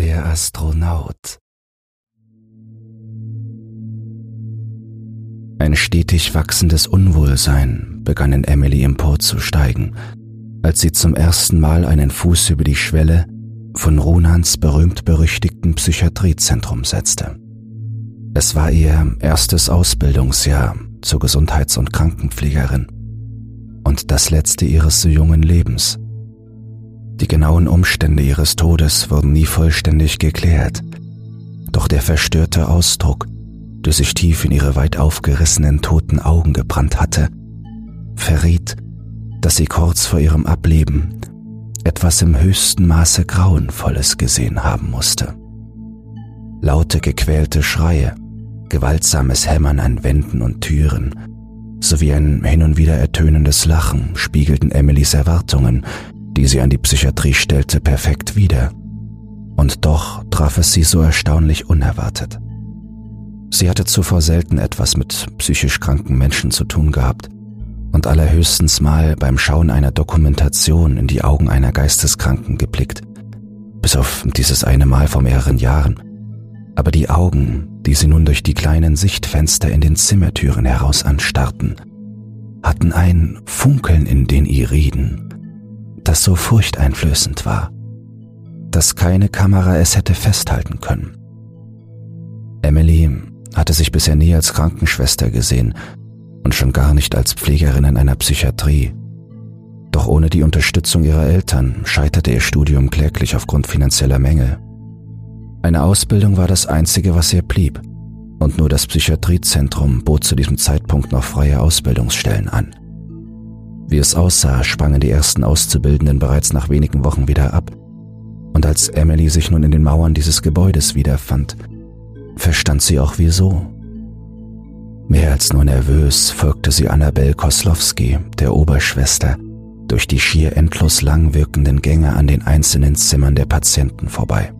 Der Astronaut. Ein stetig wachsendes Unwohlsein begann in Emily emporzusteigen, als sie zum ersten Mal einen Fuß über die Schwelle von Runans berühmt-berüchtigten Psychiatriezentrum setzte. Es war ihr erstes Ausbildungsjahr zur Gesundheits- und Krankenpflegerin und das letzte ihres so jungen Lebens. Die genauen Umstände ihres Todes wurden nie vollständig geklärt, doch der verstörte Ausdruck, der sich tief in ihre weit aufgerissenen toten Augen gebrannt hatte, verriet, dass sie kurz vor ihrem Ableben etwas im höchsten Maße Grauenvolles gesehen haben musste. Laute gequälte Schreie, gewaltsames Hämmern an Wänden und Türen sowie ein hin und wieder ertönendes Lachen spiegelten Emilys Erwartungen, die sie an die Psychiatrie stellte, perfekt wider. Und doch traf es sie so erstaunlich unerwartet. Sie hatte zuvor selten etwas mit psychisch kranken Menschen zu tun gehabt und allerhöchstens mal beim Schauen einer Dokumentation in die Augen einer Geisteskranken geblickt, bis auf dieses eine Mal vor mehreren Jahren. Aber die Augen, die sie nun durch die kleinen Sichtfenster in den Zimmertüren heraus anstarrten, hatten ein Funkeln in den Iriden, das so furchteinflößend war, dass keine Kamera es hätte festhalten können. Emily hatte sich bisher nie als Krankenschwester gesehen und schon gar nicht als Pflegerin in einer Psychiatrie. Doch ohne die Unterstützung ihrer Eltern scheiterte ihr Studium kläglich aufgrund finanzieller Mängel. Eine Ausbildung war das Einzige, was ihr blieb, und nur das Psychiatriezentrum bot zu diesem Zeitpunkt noch freie Ausbildungsstellen an. Wie es aussah, sprangen die ersten Auszubildenden bereits nach wenigen Wochen wieder ab, und als Emily sich nun in den Mauern dieses Gebäudes wiederfand, verstand sie auch wieso. Mehr als nur nervös folgte sie Annabel Koslowski, der Oberschwester, durch die schier endlos lang wirkenden Gänge an den einzelnen Zimmern der Patienten vorbei.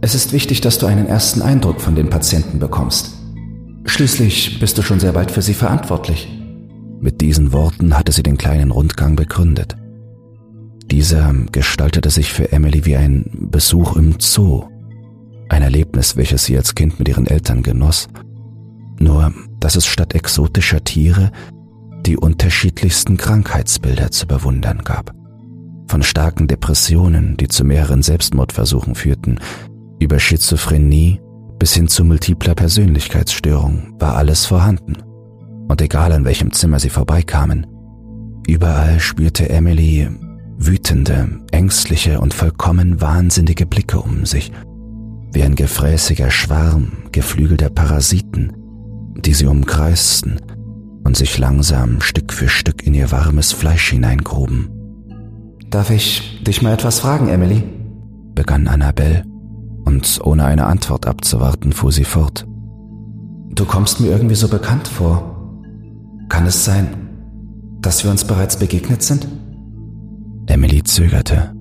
Es ist wichtig, dass du einen ersten Eindruck von den Patienten bekommst. Schließlich bist du schon sehr bald für sie verantwortlich. Mit diesen Worten hatte sie den kleinen Rundgang begründet. Dieser gestaltete sich für Emily wie ein Besuch im Zoo, ein Erlebnis, welches sie als Kind mit ihren Eltern genoss nur dass es statt exotischer Tiere die unterschiedlichsten Krankheitsbilder zu bewundern gab. Von starken Depressionen, die zu mehreren Selbstmordversuchen führten, über Schizophrenie bis hin zu multipler Persönlichkeitsstörung war alles vorhanden. Und egal an welchem Zimmer sie vorbeikamen, überall spürte Emily wütende, ängstliche und vollkommen wahnsinnige Blicke um sich, wie ein gefräßiger Schwarm geflügelter Parasiten, die sie umkreisten und sich langsam Stück für Stück in ihr warmes Fleisch hineingruben. Darf ich dich mal etwas fragen, Emily? begann Annabelle, und ohne eine Antwort abzuwarten, fuhr sie fort. Du kommst mir irgendwie so bekannt vor. Kann es sein, dass wir uns bereits begegnet sind? Emily zögerte.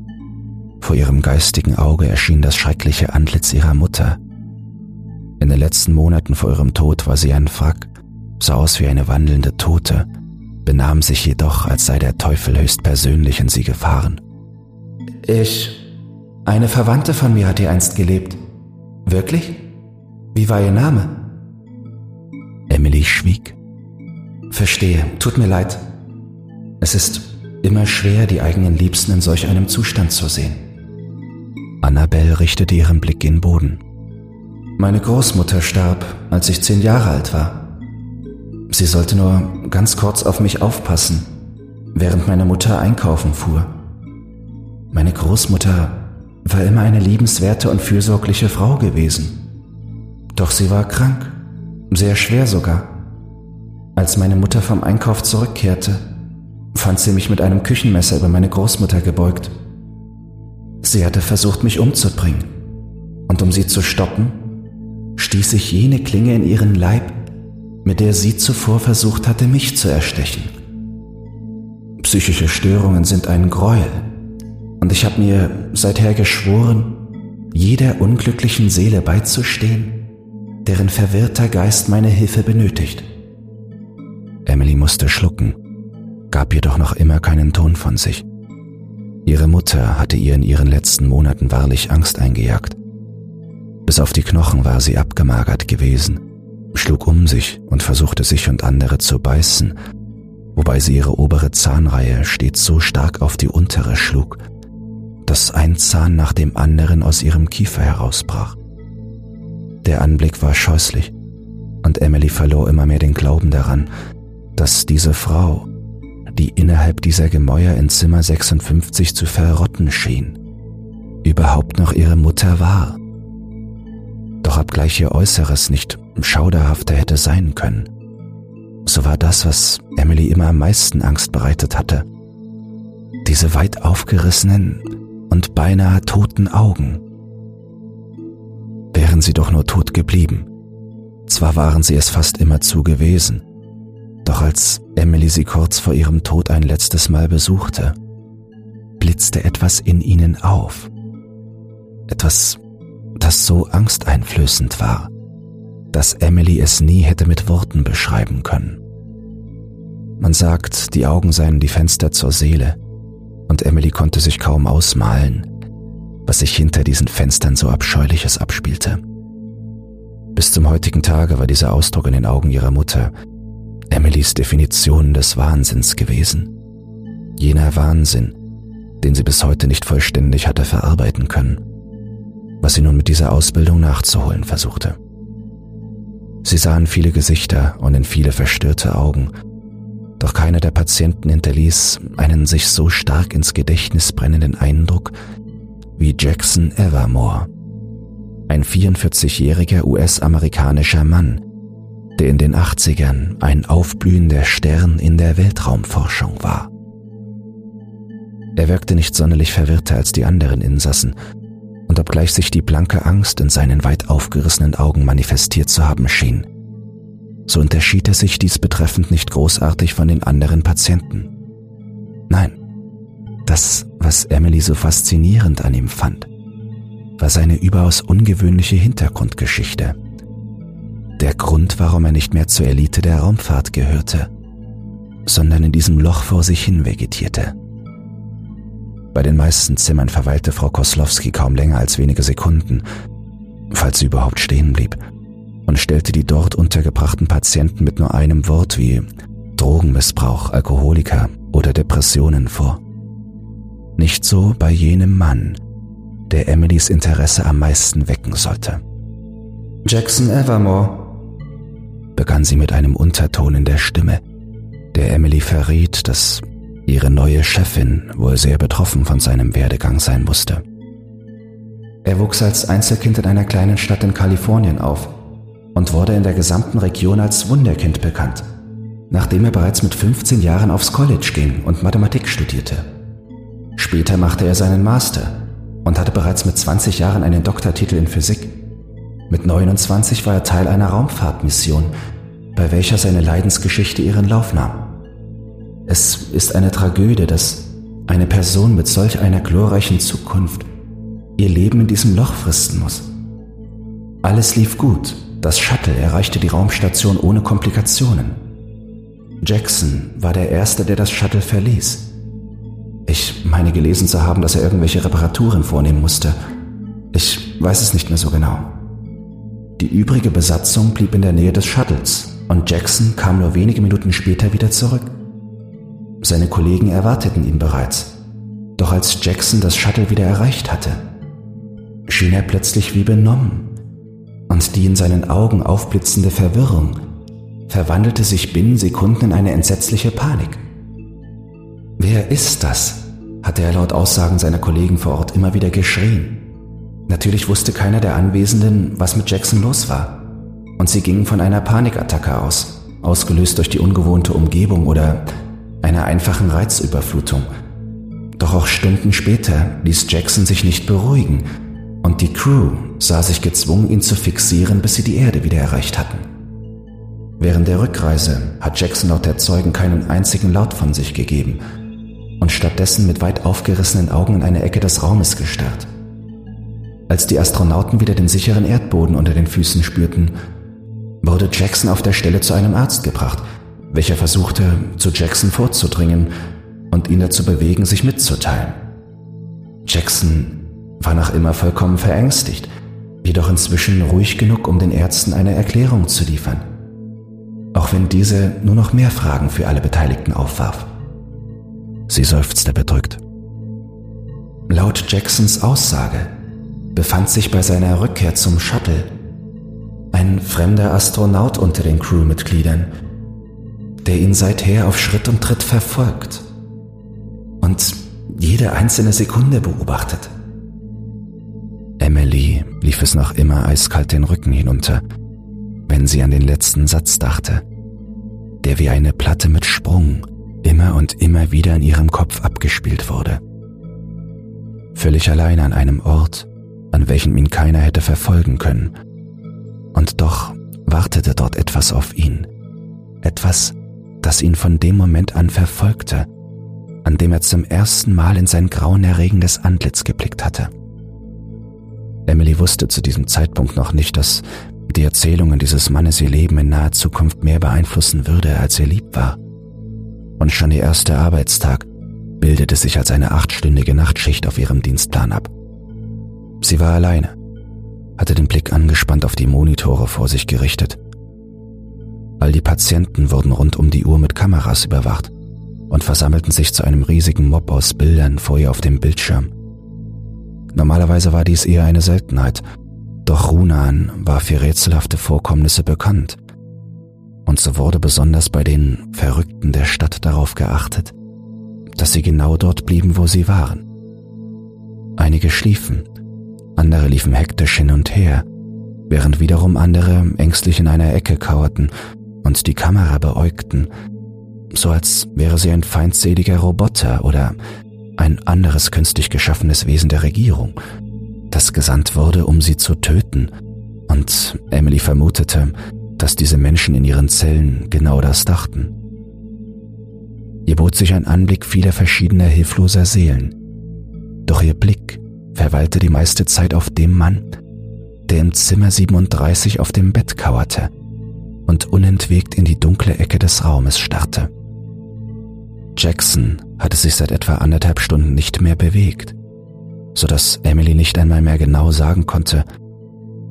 Vor ihrem geistigen Auge erschien das schreckliche Antlitz ihrer Mutter, in den letzten Monaten vor ihrem Tod war sie ein Wrack, sah aus wie eine wandelnde Tote, benahm sich jedoch, als sei der Teufel höchstpersönlich in sie gefahren. Ich. Eine Verwandte von mir hat hier einst gelebt. Wirklich? Wie war ihr Name? Emily schwieg. Verstehe, tut mir leid. Es ist immer schwer, die eigenen Liebsten in solch einem Zustand zu sehen. Annabelle richtete ihren Blick in Boden. Meine Großmutter starb, als ich zehn Jahre alt war. Sie sollte nur ganz kurz auf mich aufpassen, während meine Mutter einkaufen fuhr. Meine Großmutter war immer eine liebenswerte und fürsorgliche Frau gewesen. Doch sie war krank, sehr schwer sogar. Als meine Mutter vom Einkauf zurückkehrte, fand sie mich mit einem Küchenmesser über meine Großmutter gebeugt. Sie hatte versucht, mich umzubringen. Und um sie zu stoppen, stieß ich jene Klinge in ihren Leib, mit der sie zuvor versucht hatte, mich zu erstechen. Psychische Störungen sind ein Gräuel, und ich habe mir seither geschworen, jeder unglücklichen Seele beizustehen, deren verwirrter Geist meine Hilfe benötigt. Emily musste schlucken, gab jedoch noch immer keinen Ton von sich. Ihre Mutter hatte ihr in ihren letzten Monaten wahrlich Angst eingejagt. Bis auf die Knochen war sie abgemagert gewesen, schlug um sich und versuchte sich und andere zu beißen, wobei sie ihre obere Zahnreihe stets so stark auf die untere schlug, dass ein Zahn nach dem anderen aus ihrem Kiefer herausbrach. Der Anblick war scheußlich, und Emily verlor immer mehr den Glauben daran, dass diese Frau, die innerhalb dieser Gemäuer in Zimmer 56 zu verrotten schien, überhaupt noch ihre Mutter war. Doch obgleich ihr Äußeres nicht schauderhafter hätte sein können, so war das, was Emily immer am meisten Angst bereitet hatte. Diese weit aufgerissenen und beinahe toten Augen. Wären sie doch nur tot geblieben. Zwar waren sie es fast immer zu gewesen, doch als Emily sie kurz vor ihrem Tod ein letztes Mal besuchte, blitzte etwas in ihnen auf. Etwas, das so angsteinflößend war, dass Emily es nie hätte mit Worten beschreiben können. Man sagt, die Augen seien die Fenster zur Seele, und Emily konnte sich kaum ausmalen, was sich hinter diesen Fenstern so abscheuliches abspielte. Bis zum heutigen Tage war dieser Ausdruck in den Augen ihrer Mutter Emilys Definition des Wahnsinns gewesen. Jener Wahnsinn, den sie bis heute nicht vollständig hatte verarbeiten können, was sie nun mit dieser Ausbildung nachzuholen versuchte. Sie sahen viele Gesichter und in viele verstörte Augen, doch keiner der Patienten hinterließ einen sich so stark ins Gedächtnis brennenden Eindruck wie Jackson Evermore, ein 44-jähriger US-amerikanischer Mann, der in den 80ern ein aufblühender Stern in der Weltraumforschung war. Er wirkte nicht sonderlich verwirrter als die anderen Insassen, und obgleich sich die blanke Angst in seinen weit aufgerissenen Augen manifestiert zu haben schien, so unterschied er sich dies betreffend nicht großartig von den anderen Patienten. Nein, das, was Emily so faszinierend an ihm fand, war seine überaus ungewöhnliche Hintergrundgeschichte – der Grund, warum er nicht mehr zur Elite der Raumfahrt gehörte, sondern in diesem Loch vor sich hin vegetierte. Bei den meisten Zimmern verweilte Frau Koslowski kaum länger als wenige Sekunden, falls sie überhaupt stehen blieb, und stellte die dort untergebrachten Patienten mit nur einem Wort wie Drogenmissbrauch, Alkoholiker oder Depressionen vor. Nicht so bei jenem Mann, der Emilys Interesse am meisten wecken sollte. Jackson Evermore, begann sie mit einem Unterton in der Stimme, der Emily verriet, dass ihre neue Chefin wohl sehr betroffen von seinem Werdegang sein musste. Er wuchs als Einzelkind in einer kleinen Stadt in Kalifornien auf und wurde in der gesamten Region als Wunderkind bekannt, nachdem er bereits mit 15 Jahren aufs College ging und Mathematik studierte. Später machte er seinen Master und hatte bereits mit 20 Jahren einen Doktortitel in Physik. Mit 29 war er Teil einer Raumfahrtmission, bei welcher seine Leidensgeschichte ihren Lauf nahm. Es ist eine Tragödie, dass eine Person mit solch einer glorreichen Zukunft ihr Leben in diesem Loch fristen muss. Alles lief gut. Das Shuttle erreichte die Raumstation ohne Komplikationen. Jackson war der Erste, der das Shuttle verließ. Ich meine gelesen zu haben, dass er irgendwelche Reparaturen vornehmen musste. Ich weiß es nicht mehr so genau. Die übrige Besatzung blieb in der Nähe des Shuttles und Jackson kam nur wenige Minuten später wieder zurück. Seine Kollegen erwarteten ihn bereits. Doch als Jackson das Shuttle wieder erreicht hatte, schien er plötzlich wie benommen und die in seinen Augen aufblitzende Verwirrung verwandelte sich binnen Sekunden in eine entsetzliche Panik. Wer ist das? hatte er laut Aussagen seiner Kollegen vor Ort immer wieder geschrien. Natürlich wusste keiner der Anwesenden, was mit Jackson los war. Und sie gingen von einer Panikattacke aus, ausgelöst durch die ungewohnte Umgebung oder einer einfachen Reizüberflutung. Doch auch Stunden später ließ Jackson sich nicht beruhigen und die Crew sah sich gezwungen, ihn zu fixieren, bis sie die Erde wieder erreicht hatten. Während der Rückreise hat Jackson laut der Zeugen keinen einzigen Laut von sich gegeben und stattdessen mit weit aufgerissenen Augen in eine Ecke des Raumes gestarrt. Als die Astronauten wieder den sicheren Erdboden unter den Füßen spürten, wurde Jackson auf der Stelle zu einem Arzt gebracht, welcher versuchte, zu Jackson vorzudringen und ihn dazu bewegen, sich mitzuteilen. Jackson war noch immer vollkommen verängstigt, jedoch inzwischen ruhig genug, um den Ärzten eine Erklärung zu liefern. Auch wenn diese nur noch mehr Fragen für alle Beteiligten aufwarf. Sie seufzte bedrückt. Laut Jacksons Aussage befand sich bei seiner Rückkehr zum Shuttle ein fremder Astronaut unter den Crewmitgliedern, der ihn seither auf Schritt und Tritt verfolgt und jede einzelne Sekunde beobachtet. Emily lief es noch immer eiskalt den Rücken hinunter, wenn sie an den letzten Satz dachte, der wie eine Platte mit Sprung immer und immer wieder in ihrem Kopf abgespielt wurde. Völlig allein an einem Ort, an welchem ihn keiner hätte verfolgen können. Und doch wartete dort etwas auf ihn. Etwas, das ihn von dem Moment an verfolgte, an dem er zum ersten Mal in sein grauenerregendes Antlitz geblickt hatte. Emily wusste zu diesem Zeitpunkt noch nicht, dass die Erzählungen dieses Mannes ihr Leben in naher Zukunft mehr beeinflussen würde, als ihr lieb war. Und schon ihr erster Arbeitstag bildete sich als eine achtstündige Nachtschicht auf ihrem Dienstplan ab. Sie war alleine, hatte den Blick angespannt auf die Monitore vor sich gerichtet. All die Patienten wurden rund um die Uhr mit Kameras überwacht und versammelten sich zu einem riesigen Mob aus Bildern vor ihr auf dem Bildschirm. Normalerweise war dies eher eine Seltenheit, doch Runan war für rätselhafte Vorkommnisse bekannt. Und so wurde besonders bei den Verrückten der Stadt darauf geachtet, dass sie genau dort blieben, wo sie waren. Einige schliefen, andere liefen hektisch hin und her, während wiederum andere ängstlich in einer Ecke kauerten und die Kamera beäugten, so als wäre sie ein feindseliger Roboter oder ein anderes künstlich geschaffenes Wesen der Regierung, das gesandt wurde, um sie zu töten, und Emily vermutete, dass diese Menschen in ihren Zellen genau das dachten. Ihr bot sich ein Anblick vieler verschiedener hilfloser Seelen, doch ihr Blick verweilte die meiste Zeit auf dem Mann, der im Zimmer 37 auf dem Bett kauerte und unentwegt in die dunkle Ecke des Raumes starrte. Jackson hatte sich seit etwa anderthalb Stunden nicht mehr bewegt, so dass Emily nicht einmal mehr genau sagen konnte,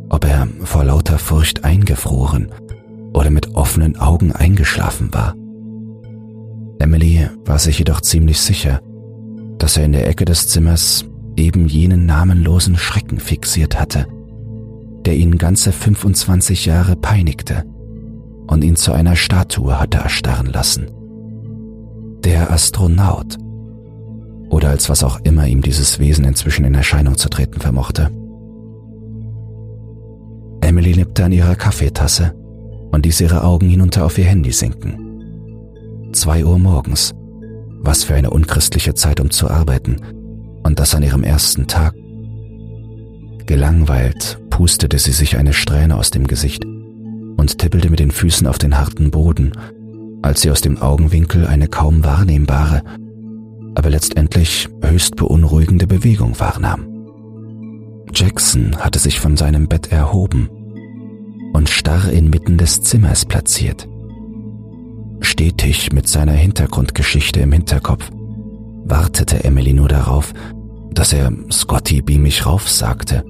ob er vor lauter Furcht eingefroren oder mit offenen Augen eingeschlafen war. Emily war sich jedoch ziemlich sicher, dass er in der Ecke des Zimmers eben jenen namenlosen Schrecken fixiert hatte, der ihn ganze 25 Jahre peinigte und ihn zu einer Statue hatte erstarren lassen der Astronaut oder als was auch immer ihm dieses Wesen inzwischen in Erscheinung zu treten vermochte. Emily nippte an ihrer Kaffeetasse und ließ ihre Augen hinunter auf ihr Handy sinken. Zwei Uhr morgens. Was für eine unchristliche Zeit, um zu arbeiten. Und das an ihrem ersten Tag. Gelangweilt pustete sie sich eine Strähne aus dem Gesicht und tippelte mit den Füßen auf den harten Boden, als sie aus dem Augenwinkel eine kaum wahrnehmbare, aber letztendlich höchst beunruhigende Bewegung wahrnahm. Jackson hatte sich von seinem Bett erhoben und starr inmitten des Zimmers platziert. Stetig mit seiner Hintergrundgeschichte im Hinterkopf wartete Emily nur darauf, dass er Scotty beam mich rauf sagte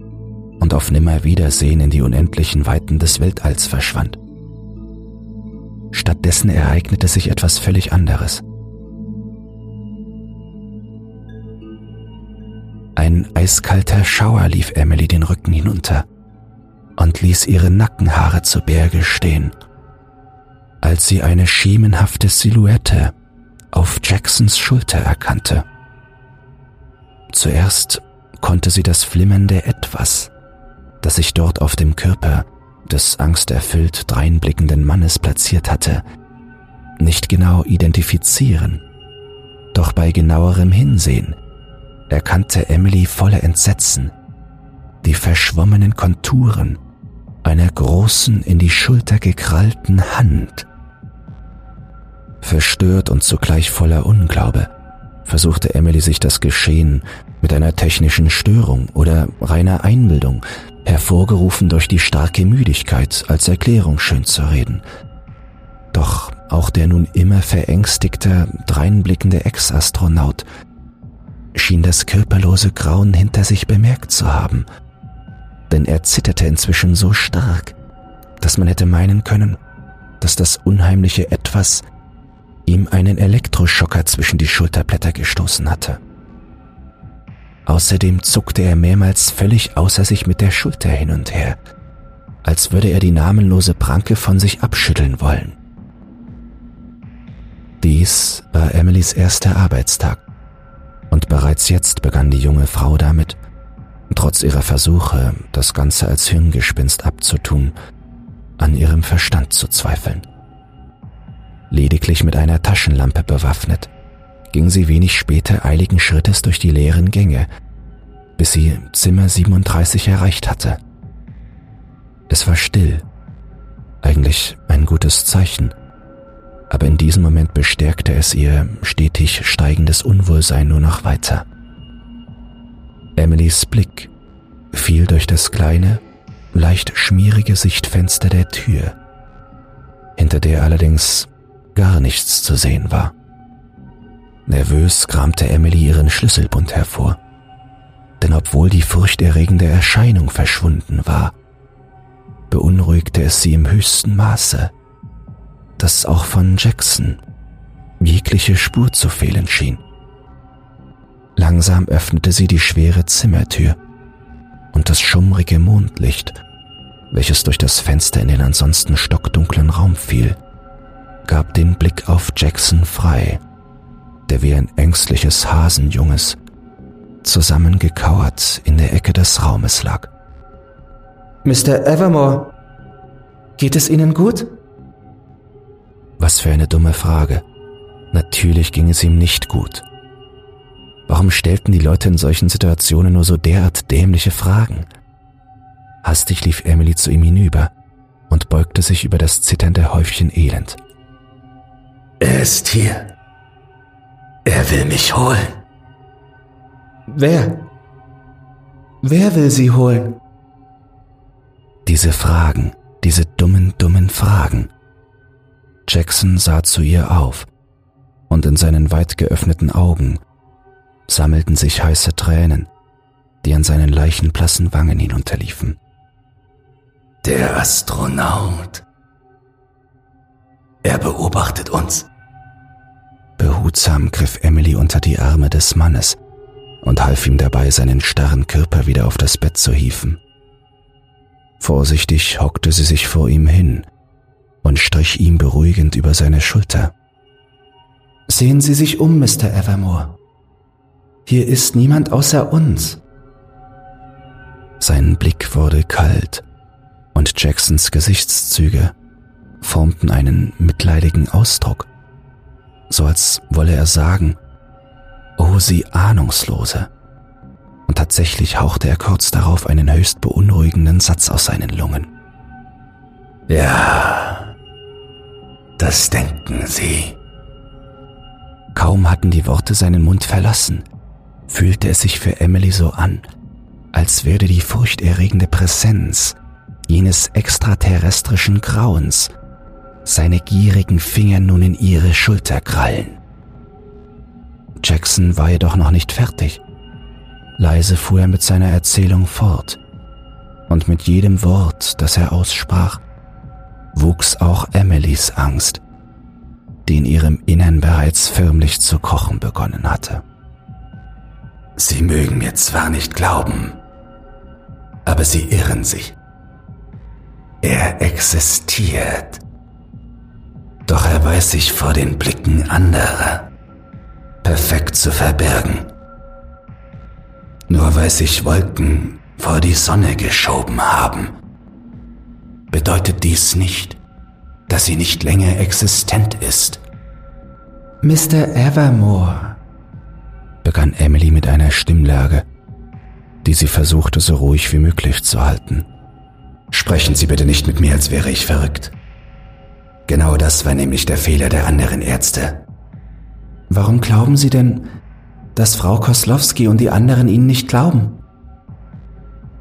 und auf Nimmerwiedersehen in die unendlichen Weiten des Weltalls verschwand. Stattdessen ereignete sich etwas völlig anderes. Ein eiskalter Schauer lief Emily den Rücken hinunter und ließ ihre Nackenhaare zu Berge stehen, als sie eine schemenhafte Silhouette auf Jacksons Schulter erkannte. Zuerst konnte sie das flimmernde Etwas, das sich dort auf dem Körper des angsterfüllt dreinblickenden Mannes platziert hatte, nicht genau identifizieren. Doch bei genauerem Hinsehen erkannte Emily voller Entsetzen die verschwommenen Konturen einer großen in die Schulter gekrallten Hand. Verstört und zugleich voller Unglaube versuchte Emily sich das Geschehen mit einer technischen Störung oder reiner Einbildung hervorgerufen durch die starke Müdigkeit, als Erklärung schön zu reden. Doch auch der nun immer verängstigte, dreinblickende Ex-Astronaut schien das körperlose Grauen hinter sich bemerkt zu haben, denn er zitterte inzwischen so stark, dass man hätte meinen können, dass das unheimliche Etwas ihm einen Elektroschocker zwischen die Schulterblätter gestoßen hatte. Außerdem zuckte er mehrmals völlig außer sich mit der Schulter hin und her, als würde er die namenlose Pranke von sich abschütteln wollen. Dies war Emilys erster Arbeitstag, und bereits jetzt begann die junge Frau damit, trotz ihrer Versuche, das Ganze als Hirngespinst abzutun, an ihrem Verstand zu zweifeln. Lediglich mit einer Taschenlampe bewaffnet, ging sie wenig später eiligen Schrittes durch die leeren Gänge, bis sie Zimmer 37 erreicht hatte. Es war still, eigentlich ein gutes Zeichen, aber in diesem Moment bestärkte es ihr stetig steigendes Unwohlsein nur noch weiter. Emilys Blick fiel durch das kleine, leicht schmierige Sichtfenster der Tür, hinter der allerdings gar nichts zu sehen war. Nervös kramte Emily ihren Schlüsselbund hervor, denn obwohl die furchterregende Erscheinung verschwunden war, beunruhigte es sie im höchsten Maße, dass auch von Jackson jegliche Spur zu fehlen schien. Langsam öffnete sie die schwere Zimmertür und das schummrige Mondlicht, welches durch das Fenster in den ansonsten stockdunklen Raum fiel, gab den Blick auf Jackson frei, der wie ein ängstliches Hasenjunges zusammengekauert in der Ecke des Raumes lag. Mr. Evermore, geht es Ihnen gut? Was für eine dumme Frage. Natürlich ging es ihm nicht gut. Warum stellten die Leute in solchen Situationen nur so derart dämliche Fragen? Hastig lief Emily zu ihm hinüber und beugte sich über das zitternde Häufchen Elend. Er ist hier. Er will mich holen. Wer? Wer will sie holen? Diese Fragen, diese dummen, dummen Fragen. Jackson sah zu ihr auf, und in seinen weit geöffneten Augen sammelten sich heiße Tränen, die an seinen leichenblassen Wangen hinunterliefen. Der Astronaut. Er beobachtet uns. Behutsam griff Emily unter die Arme des Mannes und half ihm dabei, seinen starren Körper wieder auf das Bett zu hieven. Vorsichtig hockte sie sich vor ihm hin und strich ihm beruhigend über seine Schulter. Sehen Sie sich um, Mr. Evermore. Hier ist niemand außer uns. Sein Blick wurde kalt und Jacksons Gesichtszüge formten einen mitleidigen Ausdruck, so als wolle er sagen, oh sie Ahnungslose. Und tatsächlich hauchte er kurz darauf einen höchst beunruhigenden Satz aus seinen Lungen. Ja, das denken Sie. Kaum hatten die Worte seinen Mund verlassen, fühlte es sich für Emily so an, als würde die furchterregende Präsenz jenes extraterrestrischen Grauens seine gierigen Finger nun in ihre Schulter krallen. Jackson war jedoch noch nicht fertig. Leise fuhr er mit seiner Erzählung fort, und mit jedem Wort, das er aussprach, wuchs auch Emilys Angst, die in ihrem Innern bereits förmlich zu kochen begonnen hatte. Sie mögen mir zwar nicht glauben, aber Sie irren sich. Er existiert. Doch er weiß sich vor den Blicken anderer perfekt zu verbergen. Nur weil sich Wolken vor die Sonne geschoben haben, bedeutet dies nicht, dass sie nicht länger existent ist. Mr. Evermore, begann Emily mit einer Stimmlage, die sie versuchte so ruhig wie möglich zu halten. Sprechen Sie bitte nicht mit mir, als wäre ich verrückt. Genau das war nämlich der Fehler der anderen Ärzte. Warum glauben Sie denn, dass Frau Koslowski und die anderen Ihnen nicht glauben?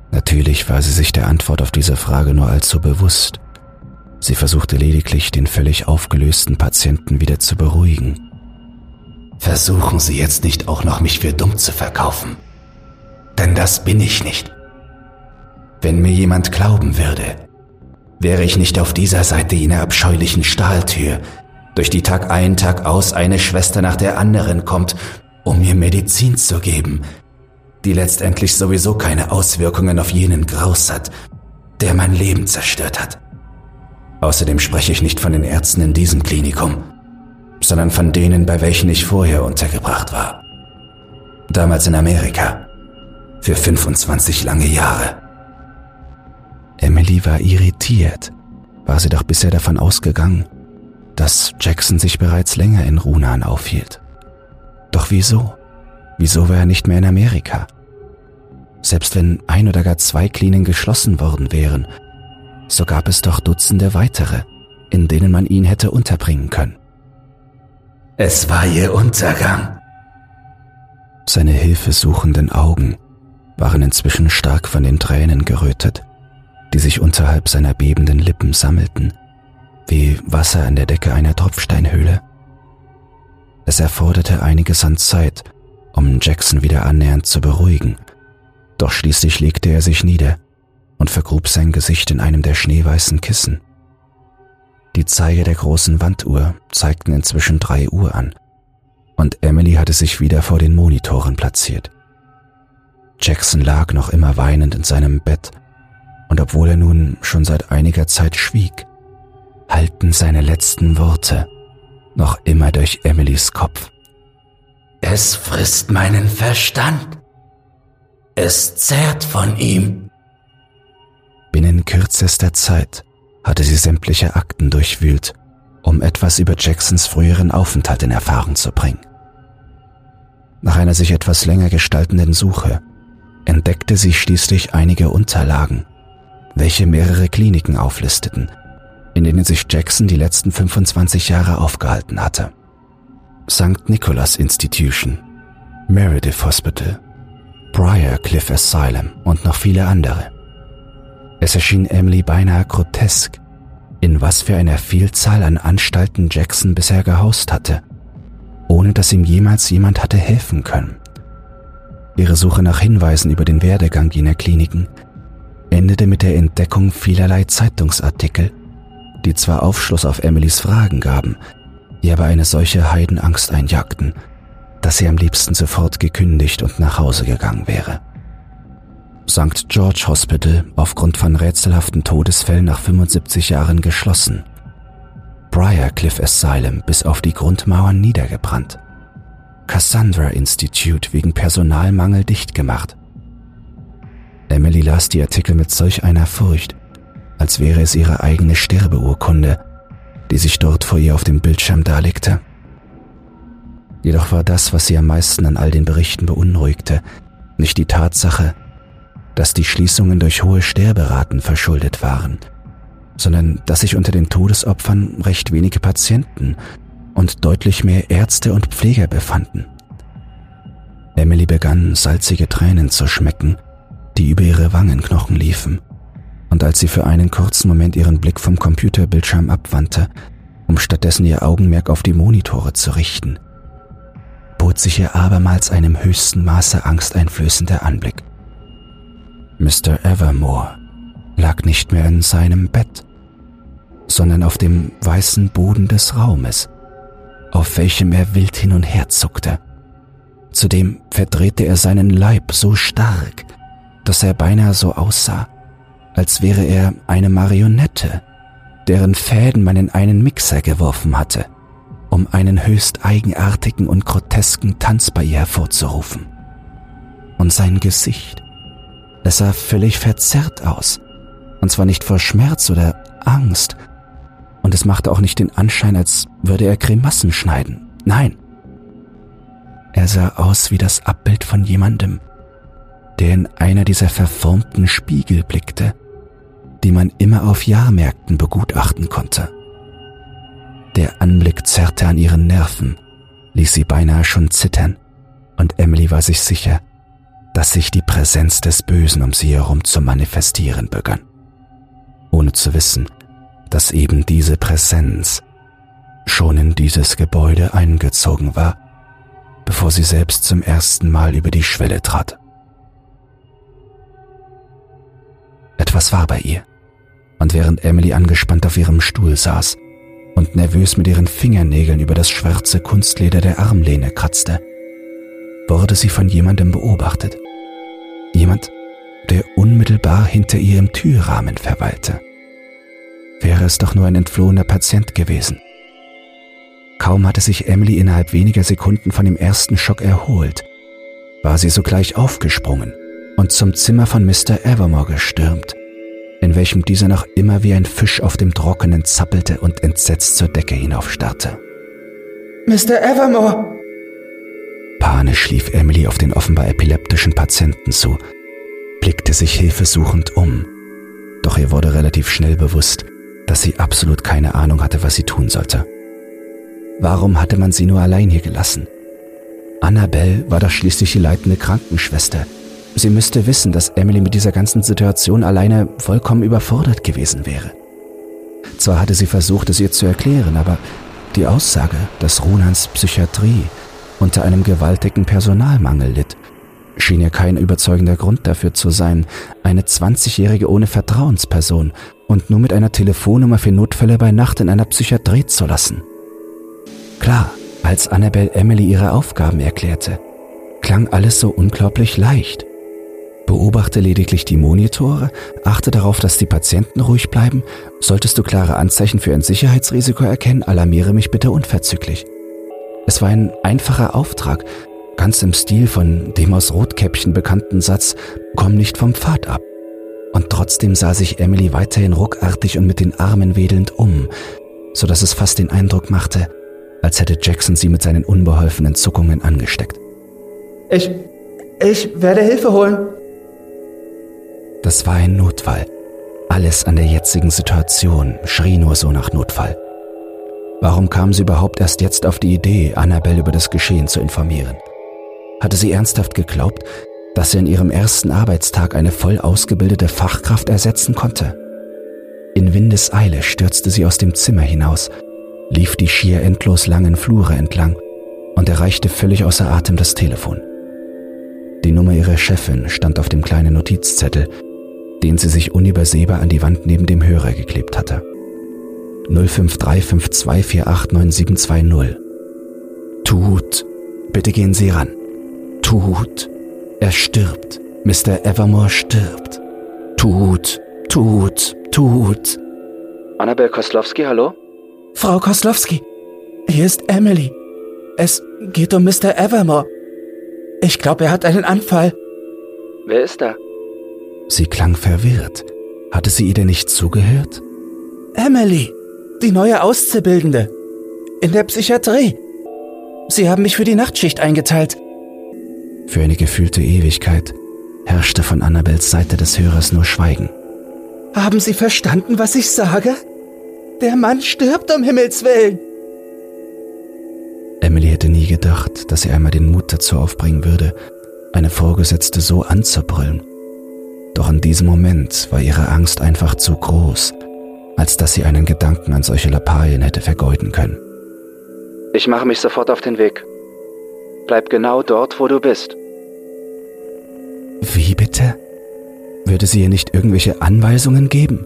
Natürlich war sie sich der Antwort auf diese Frage nur allzu bewusst. Sie versuchte lediglich, den völlig aufgelösten Patienten wieder zu beruhigen. Versuchen Sie jetzt nicht auch noch mich für dumm zu verkaufen. Denn das bin ich nicht. Wenn mir jemand glauben würde, wäre ich nicht auf dieser Seite jener abscheulichen Stahltür, durch die Tag ein, Tag aus eine Schwester nach der anderen kommt, um mir Medizin zu geben, die letztendlich sowieso keine Auswirkungen auf jenen Graus hat, der mein Leben zerstört hat. Außerdem spreche ich nicht von den Ärzten in diesem Klinikum, sondern von denen, bei welchen ich vorher untergebracht war. Damals in Amerika. Für 25 lange Jahre. Emily war irritiert. War sie doch bisher davon ausgegangen, dass Jackson sich bereits länger in Runan aufhielt. Doch wieso? Wieso war er nicht mehr in Amerika? Selbst wenn ein oder gar zwei Kliniken geschlossen worden wären, so gab es doch Dutzende weitere, in denen man ihn hätte unterbringen können. Es war ihr Untergang. Seine hilfesuchenden Augen waren inzwischen stark von den Tränen gerötet, die sich unterhalb seiner bebenden Lippen sammelten, wie Wasser an der Decke einer Tropfsteinhöhle. Es erforderte einiges an Zeit, um Jackson wieder annähernd zu beruhigen, doch schließlich legte er sich nieder und vergrub sein Gesicht in einem der schneeweißen Kissen. Die Zeiger der großen Wanduhr zeigten inzwischen drei Uhr an, und Emily hatte sich wieder vor den Monitoren platziert. Jackson lag noch immer weinend in seinem Bett, und obwohl er nun schon seit einiger Zeit schwieg, halten seine letzten Worte noch immer durch Emilys Kopf. Es frisst meinen Verstand. Es zehrt von ihm. Binnen kürzester Zeit hatte sie sämtliche Akten durchwühlt, um etwas über Jacksons früheren Aufenthalt in Erfahrung zu bringen. Nach einer sich etwas länger gestaltenden Suche entdeckte sie schließlich einige Unterlagen, welche mehrere Kliniken auflisteten, in denen sich Jackson die letzten 25 Jahre aufgehalten hatte. St. Nicholas Institution, Meredith Hospital, Briar Cliff Asylum und noch viele andere. Es erschien Emily beinahe grotesk, in was für einer Vielzahl an Anstalten Jackson bisher gehaust hatte, ohne dass ihm jemals jemand hatte helfen können. Ihre Suche nach Hinweisen über den Werdegang jener Kliniken endete mit der Entdeckung vielerlei Zeitungsartikel, die zwar Aufschluss auf Emilys Fragen gaben, ihr aber eine solche Heidenangst einjagten, dass sie am liebsten sofort gekündigt und nach Hause gegangen wäre. St. George Hospital aufgrund von rätselhaften Todesfällen nach 75 Jahren geschlossen. Briarcliff Asylum bis auf die Grundmauern niedergebrannt. Cassandra Institute wegen Personalmangel dicht gemacht. Emily las die Artikel mit solch einer Furcht, als wäre es ihre eigene Sterbeurkunde, die sich dort vor ihr auf dem Bildschirm darlegte. Jedoch war das, was sie am meisten an all den Berichten beunruhigte, nicht die Tatsache, dass die Schließungen durch hohe Sterberaten verschuldet waren, sondern dass sich unter den Todesopfern recht wenige Patienten und deutlich mehr Ärzte und Pfleger befanden. Emily begann salzige Tränen zu schmecken, die über ihre Wangenknochen liefen, und als sie für einen kurzen Moment ihren Blick vom Computerbildschirm abwandte, um stattdessen ihr Augenmerk auf die Monitore zu richten, bot sich ihr abermals einem höchsten Maße angsteinflößender Anblick. Mr. Evermore lag nicht mehr in seinem Bett, sondern auf dem weißen Boden des Raumes, auf welchem er wild hin und her zuckte. Zudem verdrehte er seinen Leib so stark, dass er beinahe so aussah, als wäre er eine Marionette, deren Fäden man in einen Mixer geworfen hatte, um einen höchst eigenartigen und grotesken Tanz bei ihr hervorzurufen. Und sein Gesicht es sah völlig verzerrt aus. Und zwar nicht vor Schmerz oder Angst. Und es machte auch nicht den Anschein, als würde er Grimassen schneiden. Nein. Er sah aus wie das Abbild von jemandem, der in einer dieser verformten Spiegel blickte, die man immer auf Jahrmärkten begutachten konnte. Der Anblick zerrte an ihren Nerven, ließ sie beinahe schon zittern, und Emily war sich sicher, dass sich die Präsenz des Bösen um sie herum zu manifestieren begann, ohne zu wissen, dass eben diese Präsenz schon in dieses Gebäude eingezogen war bevor sie selbst zum ersten Mal über die Schwelle trat. Etwas war bei ihr, und während Emily angespannt auf ihrem Stuhl saß und nervös mit ihren Fingernägeln über das schwarze Kunstleder der Armlehne kratzte, wurde sie von jemandem beobachtet. Jemand, der unmittelbar hinter ihr im Türrahmen verweilte. Wäre es doch nur ein entflohener Patient gewesen. Kaum hatte sich Emily innerhalb weniger Sekunden von dem ersten Schock erholt, war sie sogleich aufgesprungen und zum Zimmer von Mr. Evermore gestürmt, in welchem dieser noch immer wie ein Fisch auf dem Trockenen zappelte und entsetzt zur Decke hinaufstarrte. Mr. Evermore! Panisch lief Emily auf den offenbar epileptischen Patienten zu, blickte sich hilfesuchend um, doch ihr wurde relativ schnell bewusst, dass sie absolut keine Ahnung hatte, was sie tun sollte. Warum hatte man sie nur allein hier gelassen? Annabelle war doch schließlich die leitende Krankenschwester. Sie müsste wissen, dass Emily mit dieser ganzen Situation alleine vollkommen überfordert gewesen wäre. Zwar hatte sie versucht, es ihr zu erklären, aber die Aussage, dass Runans Psychiatrie unter einem gewaltigen Personalmangel litt, schien ihr kein überzeugender Grund dafür zu sein, eine 20-Jährige ohne Vertrauensperson und nur mit einer Telefonnummer für Notfälle bei Nacht in einer Psychiatrie zu lassen. Klar, als Annabelle Emily ihre Aufgaben erklärte, klang alles so unglaublich leicht. Beobachte lediglich die Monitore, achte darauf, dass die Patienten ruhig bleiben. Solltest du klare Anzeichen für ein Sicherheitsrisiko erkennen, alarmiere mich bitte unverzüglich. Es war ein einfacher Auftrag, ganz im Stil von dem aus Rotkäppchen bekannten Satz, komm nicht vom Pfad ab. Und trotzdem sah sich Emily weiterhin ruckartig und mit den Armen wedelnd um, so dass es fast den Eindruck machte, als hätte Jackson sie mit seinen unbeholfenen Zuckungen angesteckt. Ich, ich werde Hilfe holen. Das war ein Notfall. Alles an der jetzigen Situation schrie nur so nach Notfall. Warum kam sie überhaupt erst jetzt auf die Idee, Annabelle über das Geschehen zu informieren? Hatte sie ernsthaft geglaubt, dass sie in ihrem ersten Arbeitstag eine voll ausgebildete Fachkraft ersetzen konnte? In Windeseile stürzte sie aus dem Zimmer hinaus lief die schier endlos langen Flure entlang und erreichte völlig außer Atem das Telefon. Die Nummer ihrer Chefin stand auf dem kleinen Notizzettel, den sie sich unübersehbar an die Wand neben dem Hörer geklebt hatte. 05352489720. Tut, bitte gehen Sie ran. Tut, er stirbt. Mr. Evermore stirbt. Tut, tut, tut. Annabel Koslowski, hallo? Frau Koslowski, hier ist Emily. Es geht um Mr. Evermore. Ich glaube, er hat einen Anfall. Wer ist da? Sie klang verwirrt. Hatte sie ihr denn nicht zugehört? Emily, die neue Auszubildende. In der Psychiatrie. Sie haben mich für die Nachtschicht eingeteilt. Für eine gefühlte Ewigkeit herrschte von Annabels Seite des Hörers nur Schweigen. Haben Sie verstanden, was ich sage? Der Mann stirbt um Himmels willen. Emily hätte nie gedacht, dass sie einmal den Mut dazu aufbringen würde, eine Vorgesetzte so anzubrüllen. Doch in diesem Moment war ihre Angst einfach zu groß, als dass sie einen Gedanken an solche Lappalien hätte vergeuden können. Ich mache mich sofort auf den Weg. Bleib genau dort, wo du bist. Wie bitte? Würde sie ihr nicht irgendwelche Anweisungen geben?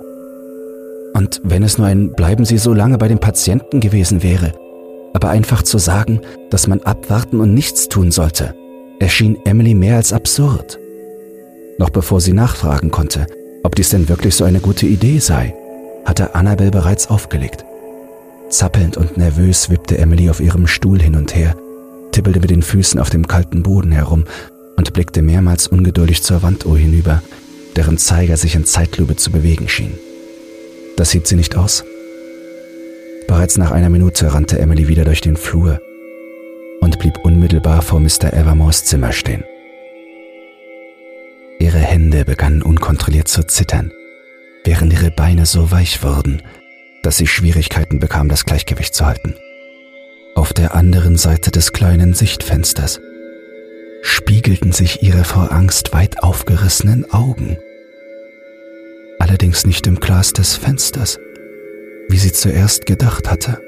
Und wenn es nur ein Bleiben Sie so lange bei dem Patienten gewesen wäre, aber einfach zu sagen, dass man abwarten und nichts tun sollte, erschien Emily mehr als absurd. Noch bevor sie nachfragen konnte, ob dies denn wirklich so eine gute Idee sei, hatte Annabel bereits aufgelegt. Zappelnd und nervös wippte Emily auf ihrem Stuhl hin und her, tippelte mit den Füßen auf dem kalten Boden herum und blickte mehrmals ungeduldig zur Wanduhr hinüber, deren Zeiger sich in Zeitlupe zu bewegen schien. Das sieht sie nicht aus. Bereits nach einer Minute rannte Emily wieder durch den Flur und blieb unmittelbar vor Mr. Evermores Zimmer stehen. Ihre Hände begannen unkontrolliert zu zittern, während ihre Beine so weich wurden, dass sie Schwierigkeiten bekam, das Gleichgewicht zu halten. Auf der anderen Seite des kleinen Sichtfensters spiegelten sich ihre vor Angst weit aufgerissenen Augen allerdings nicht im Glas des Fensters, wie sie zuerst gedacht hatte,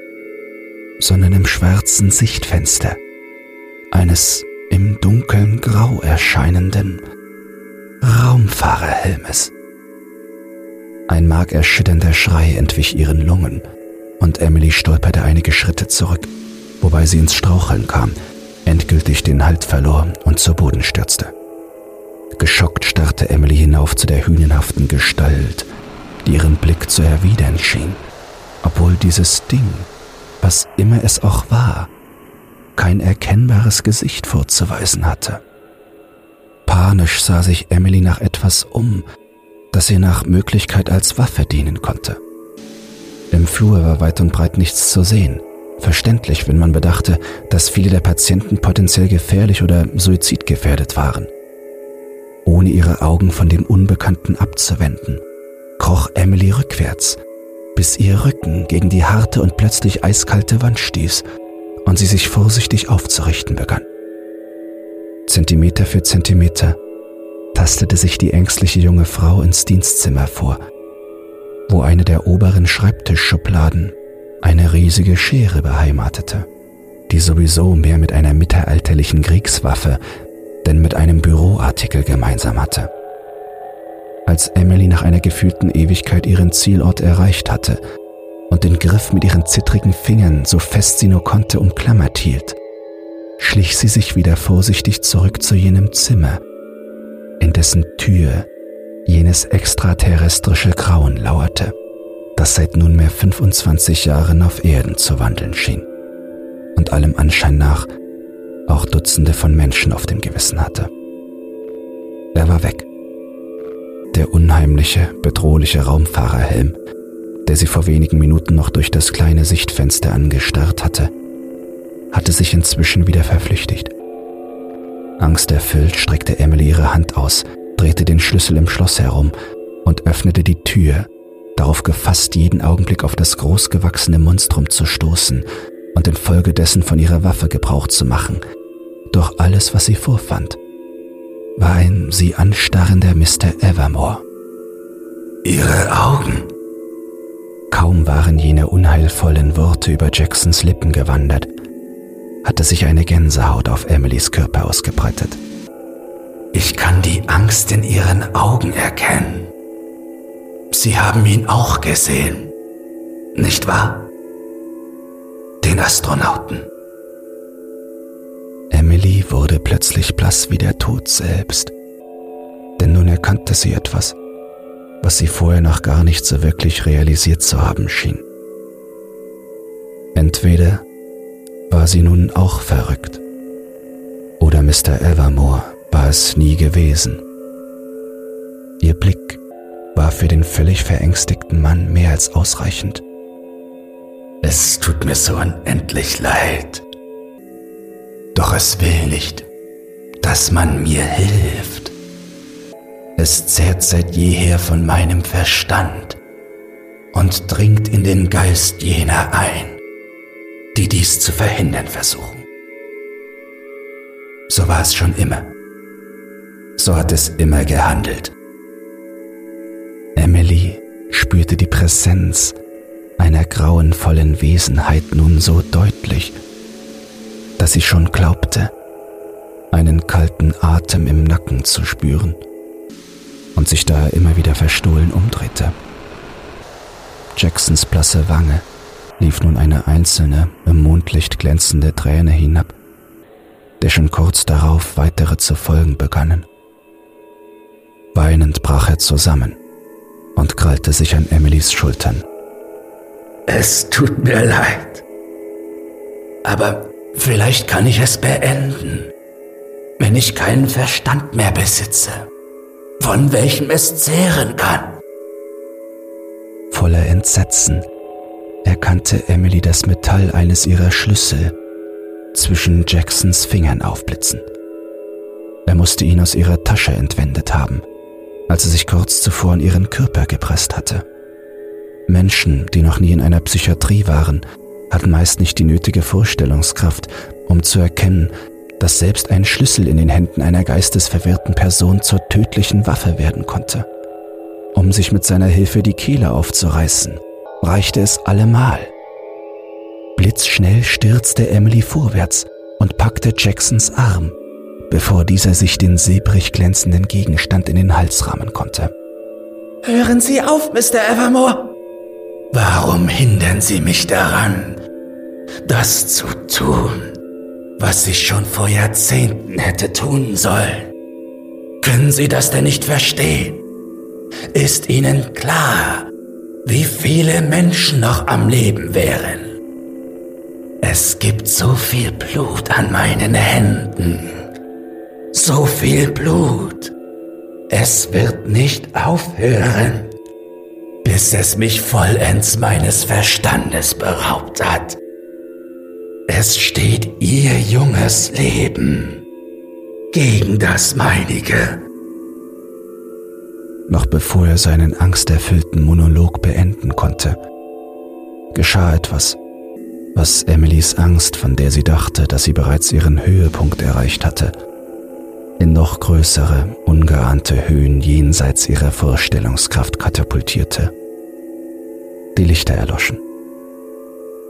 sondern im schwarzen Sichtfenster, eines im Dunkeln grau erscheinenden Raumfahrerhelmes. Ein markerschütternder Schrei entwich ihren Lungen und Emily stolperte einige Schritte zurück, wobei sie ins Straucheln kam, endgültig den Halt verlor und zu Boden stürzte. Geschockt starrte Emily hinauf zu der hünenhaften Gestalt, die ihren Blick zu erwidern schien, obwohl dieses Ding, was immer es auch war, kein erkennbares Gesicht vorzuweisen hatte. Panisch sah sich Emily nach etwas um, das ihr nach Möglichkeit als Waffe dienen konnte. Im Flur war weit und breit nichts zu sehen. Verständlich, wenn man bedachte, dass viele der Patienten potenziell gefährlich oder suizidgefährdet waren. Ohne ihre Augen von dem Unbekannten abzuwenden, kroch Emily rückwärts, bis ihr Rücken gegen die harte und plötzlich eiskalte Wand stieß und sie sich vorsichtig aufzurichten begann. Zentimeter für Zentimeter tastete sich die ängstliche junge Frau ins Dienstzimmer vor, wo eine der oberen Schreibtischschubladen eine riesige Schere beheimatete, die sowieso mehr mit einer mittelalterlichen Kriegswaffe denn mit einem Büroartikel gemeinsam hatte. Als Emily nach einer gefühlten Ewigkeit ihren Zielort erreicht hatte und den Griff mit ihren zittrigen Fingern so fest sie nur konnte umklammert hielt, schlich sie sich wieder vorsichtig zurück zu jenem Zimmer, in dessen Tür jenes extraterrestrische Grauen lauerte, das seit nunmehr 25 Jahren auf Erden zu wandeln schien und allem Anschein nach auch Dutzende von Menschen auf dem Gewissen hatte. Er war weg. Der unheimliche, bedrohliche Raumfahrerhelm, der sie vor wenigen Minuten noch durch das kleine Sichtfenster angestarrt hatte, hatte sich inzwischen wieder verflüchtigt. Angsterfüllt streckte Emily ihre Hand aus, drehte den Schlüssel im Schloss herum und öffnete die Tür, darauf gefasst, jeden Augenblick auf das großgewachsene Monstrum zu stoßen und infolgedessen von ihrer Waffe Gebrauch zu machen. Doch alles, was sie vorfand, war ein sie anstarrender Mr. Evermore. Ihre Augen. Kaum waren jene unheilvollen Worte über Jacksons Lippen gewandert, hatte sich eine Gänsehaut auf Emilys Körper ausgebreitet. Ich kann die Angst in ihren Augen erkennen. Sie haben ihn auch gesehen, nicht wahr? Den Astronauten. Emily wurde plötzlich blass wie der Tod selbst. Denn nun erkannte sie etwas, was sie vorher noch gar nicht so wirklich realisiert zu haben schien. Entweder war sie nun auch verrückt, oder Mr. Evermore war es nie gewesen. Ihr Blick war für den völlig verängstigten Mann mehr als ausreichend. Es tut mir so unendlich leid, doch es will nicht, dass man mir hilft. Es zehrt seit jeher von meinem Verstand und dringt in den Geist jener ein, die dies zu verhindern versuchen. So war es schon immer. So hat es immer gehandelt. Emily spürte die Präsenz einer grauenvollen Wesenheit nun so deutlich, dass sie schon glaubte, einen kalten Atem im Nacken zu spüren und sich daher immer wieder verstohlen umdrehte. Jacksons blasse Wange lief nun eine einzelne, im Mondlicht glänzende Träne hinab, der schon kurz darauf weitere zu folgen begannen. Weinend brach er zusammen und krallte sich an Emilys Schultern. Es tut mir leid, aber Vielleicht kann ich es beenden, wenn ich keinen Verstand mehr besitze, von welchem es zehren kann. Voller Entsetzen erkannte Emily das Metall eines ihrer Schlüssel zwischen Jacksons Fingern aufblitzen. Er musste ihn aus ihrer Tasche entwendet haben, als er sich kurz zuvor an ihren Körper gepresst hatte. Menschen, die noch nie in einer Psychiatrie waren, hat meist nicht die nötige Vorstellungskraft, um zu erkennen, dass selbst ein Schlüssel in den Händen einer geistesverwirrten Person zur tödlichen Waffe werden konnte. Um sich mit seiner Hilfe die Kehle aufzureißen, reichte es allemal. Blitzschnell stürzte Emily vorwärts und packte Jacksons Arm, bevor dieser sich den silbrig glänzenden Gegenstand in den Hals rahmen konnte. Hören Sie auf, Mr. Evermore! Warum hindern Sie mich daran, das zu tun, was ich schon vor Jahrzehnten hätte tun sollen? Können Sie das denn nicht verstehen? Ist Ihnen klar, wie viele Menschen noch am Leben wären? Es gibt so viel Blut an meinen Händen. So viel Blut. Es wird nicht aufhören, bis es mich vollends meines Verstandes beraubt hat. Es steht ihr junges Leben gegen das meinige. Noch bevor er seinen angsterfüllten Monolog beenden konnte, geschah etwas, was Emilys Angst, von der sie dachte, dass sie bereits ihren Höhepunkt erreicht hatte, in noch größere, ungeahnte Höhen jenseits ihrer Vorstellungskraft katapultierte. Die Lichter erloschen.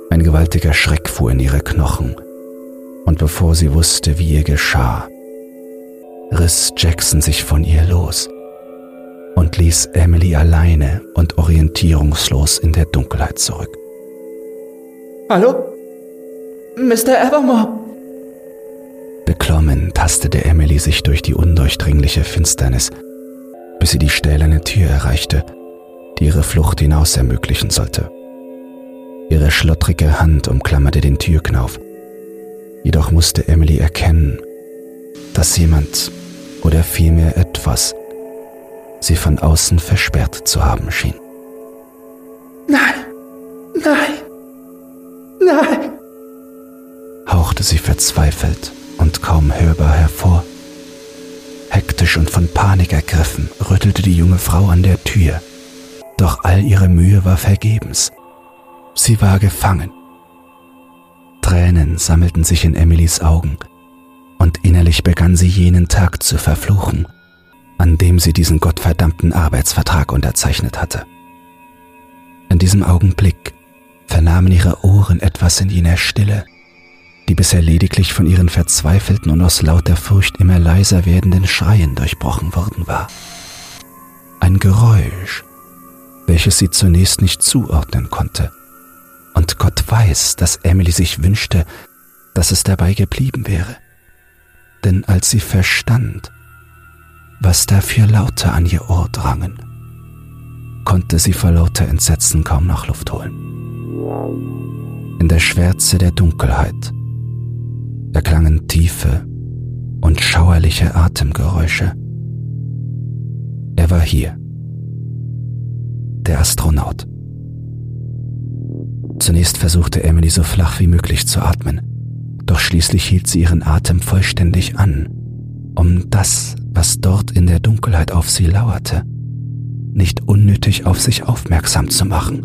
Ein gewaltiger Schreck fuhr in ihre Knochen, und bevor sie wusste, wie ihr geschah, riss Jackson sich von ihr los und ließ Emily alleine und orientierungslos in der Dunkelheit zurück. Hallo? Mr. Evermore? Beklommen tastete Emily sich durch die undurchdringliche Finsternis, bis sie die stählerne Tür erreichte, die ihre Flucht hinaus ermöglichen sollte. Ihre schlottrige Hand umklammerte den Türknauf, jedoch musste Emily erkennen, dass jemand oder vielmehr etwas sie von außen versperrt zu haben schien. Nein, nein, Nein! hauchte sie verzweifelt und kaum hörbar hervor. Hektisch und von Panik ergriffen, rüttelte die junge Frau an der Tür, doch all ihre Mühe war vergebens. Sie war gefangen. Tränen sammelten sich in Emilys Augen, und innerlich begann sie jenen Tag zu verfluchen, an dem sie diesen gottverdammten Arbeitsvertrag unterzeichnet hatte. In diesem Augenblick vernahmen ihre Ohren etwas in jener Stille, die bisher lediglich von ihren verzweifelten und aus lauter Furcht immer leiser werdenden Schreien durchbrochen worden war. Ein Geräusch, welches sie zunächst nicht zuordnen konnte. Und Gott weiß, dass Emily sich wünschte, dass es dabei geblieben wäre. Denn als sie verstand, was da für Laute an ihr Ohr drangen, konnte sie vor lauter Entsetzen kaum noch Luft holen. In der Schwärze der Dunkelheit erklangen tiefe und schauerliche Atemgeräusche. Er war hier, der Astronaut. Zunächst versuchte Emily so flach wie möglich zu atmen, doch schließlich hielt sie ihren Atem vollständig an, um das, was dort in der Dunkelheit auf sie lauerte, nicht unnötig auf sich aufmerksam zu machen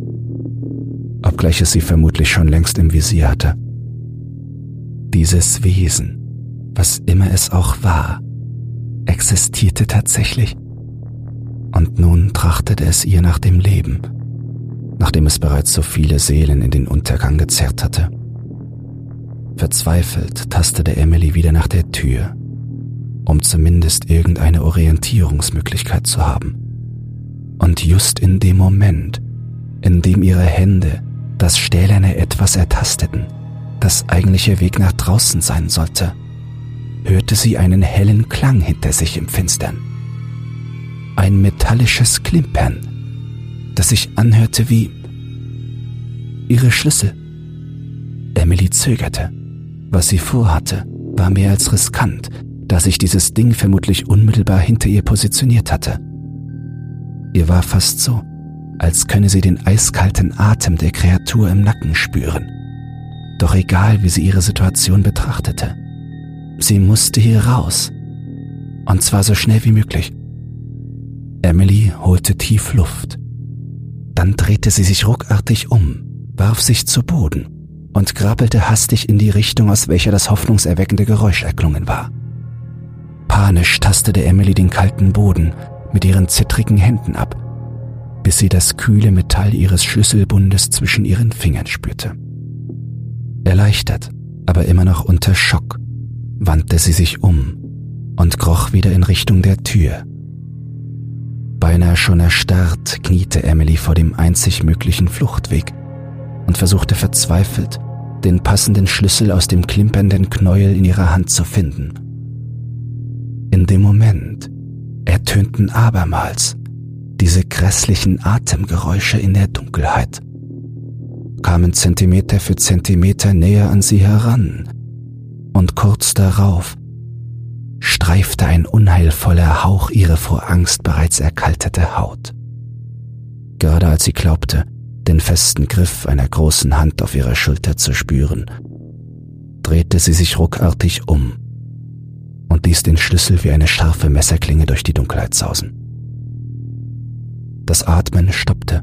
obgleich es sie vermutlich schon längst im Visier hatte. Dieses Wesen, was immer es auch war, existierte tatsächlich. Und nun trachtete es ihr nach dem Leben, nachdem es bereits so viele Seelen in den Untergang gezerrt hatte. Verzweifelt tastete Emily wieder nach der Tür, um zumindest irgendeine Orientierungsmöglichkeit zu haben. Und just in dem Moment, in dem ihre Hände das stählerne Etwas ertasteten, das eigentliche Weg nach draußen sein sollte, hörte sie einen hellen Klang hinter sich im Finstern. Ein metallisches Klimpern, das sich anhörte wie ihre Schlüssel. Emily zögerte. Was sie vorhatte, war mehr als riskant, da sich dieses Ding vermutlich unmittelbar hinter ihr positioniert hatte. Ihr war fast so, als könne sie den eiskalten Atem der Kreatur im Nacken spüren. Doch egal, wie sie ihre Situation betrachtete, sie musste hier raus. Und zwar so schnell wie möglich. Emily holte tief Luft. Dann drehte sie sich ruckartig um, warf sich zu Boden und krabbelte hastig in die Richtung, aus welcher das hoffnungserweckende Geräusch erklungen war. Panisch tastete Emily den kalten Boden mit ihren zittrigen Händen ab bis sie das kühle Metall ihres Schlüsselbundes zwischen ihren Fingern spürte. Erleichtert Aber immer noch unter Schock wandte sie sich um und kroch wieder in Richtung der Tür. Beinahe schon erstarrt kniete Emily vor dem einzig möglichen Fluchtweg und versuchte verzweifelt, den passenden Schlüssel aus dem klimpernden Knäuel in ihrer Hand zu finden. In dem Moment ertönten abermals diese grässlichen Atemgeräusche in der Dunkelheit, kamen Zentimeter für Zentimeter näher an sie heran, und kurz darauf streifte ein unheilvoller Hauch ihre vor Angst bereits erkaltete Haut. Gerade als sie glaubte, den festen Griff einer großen Hand auf ihrer Schulter zu spüren, drehte sie sich ruckartig um und ließ den Schlüssel wie eine scharfe Messerklinge durch die Dunkelheit sausen. Das Atmen stoppte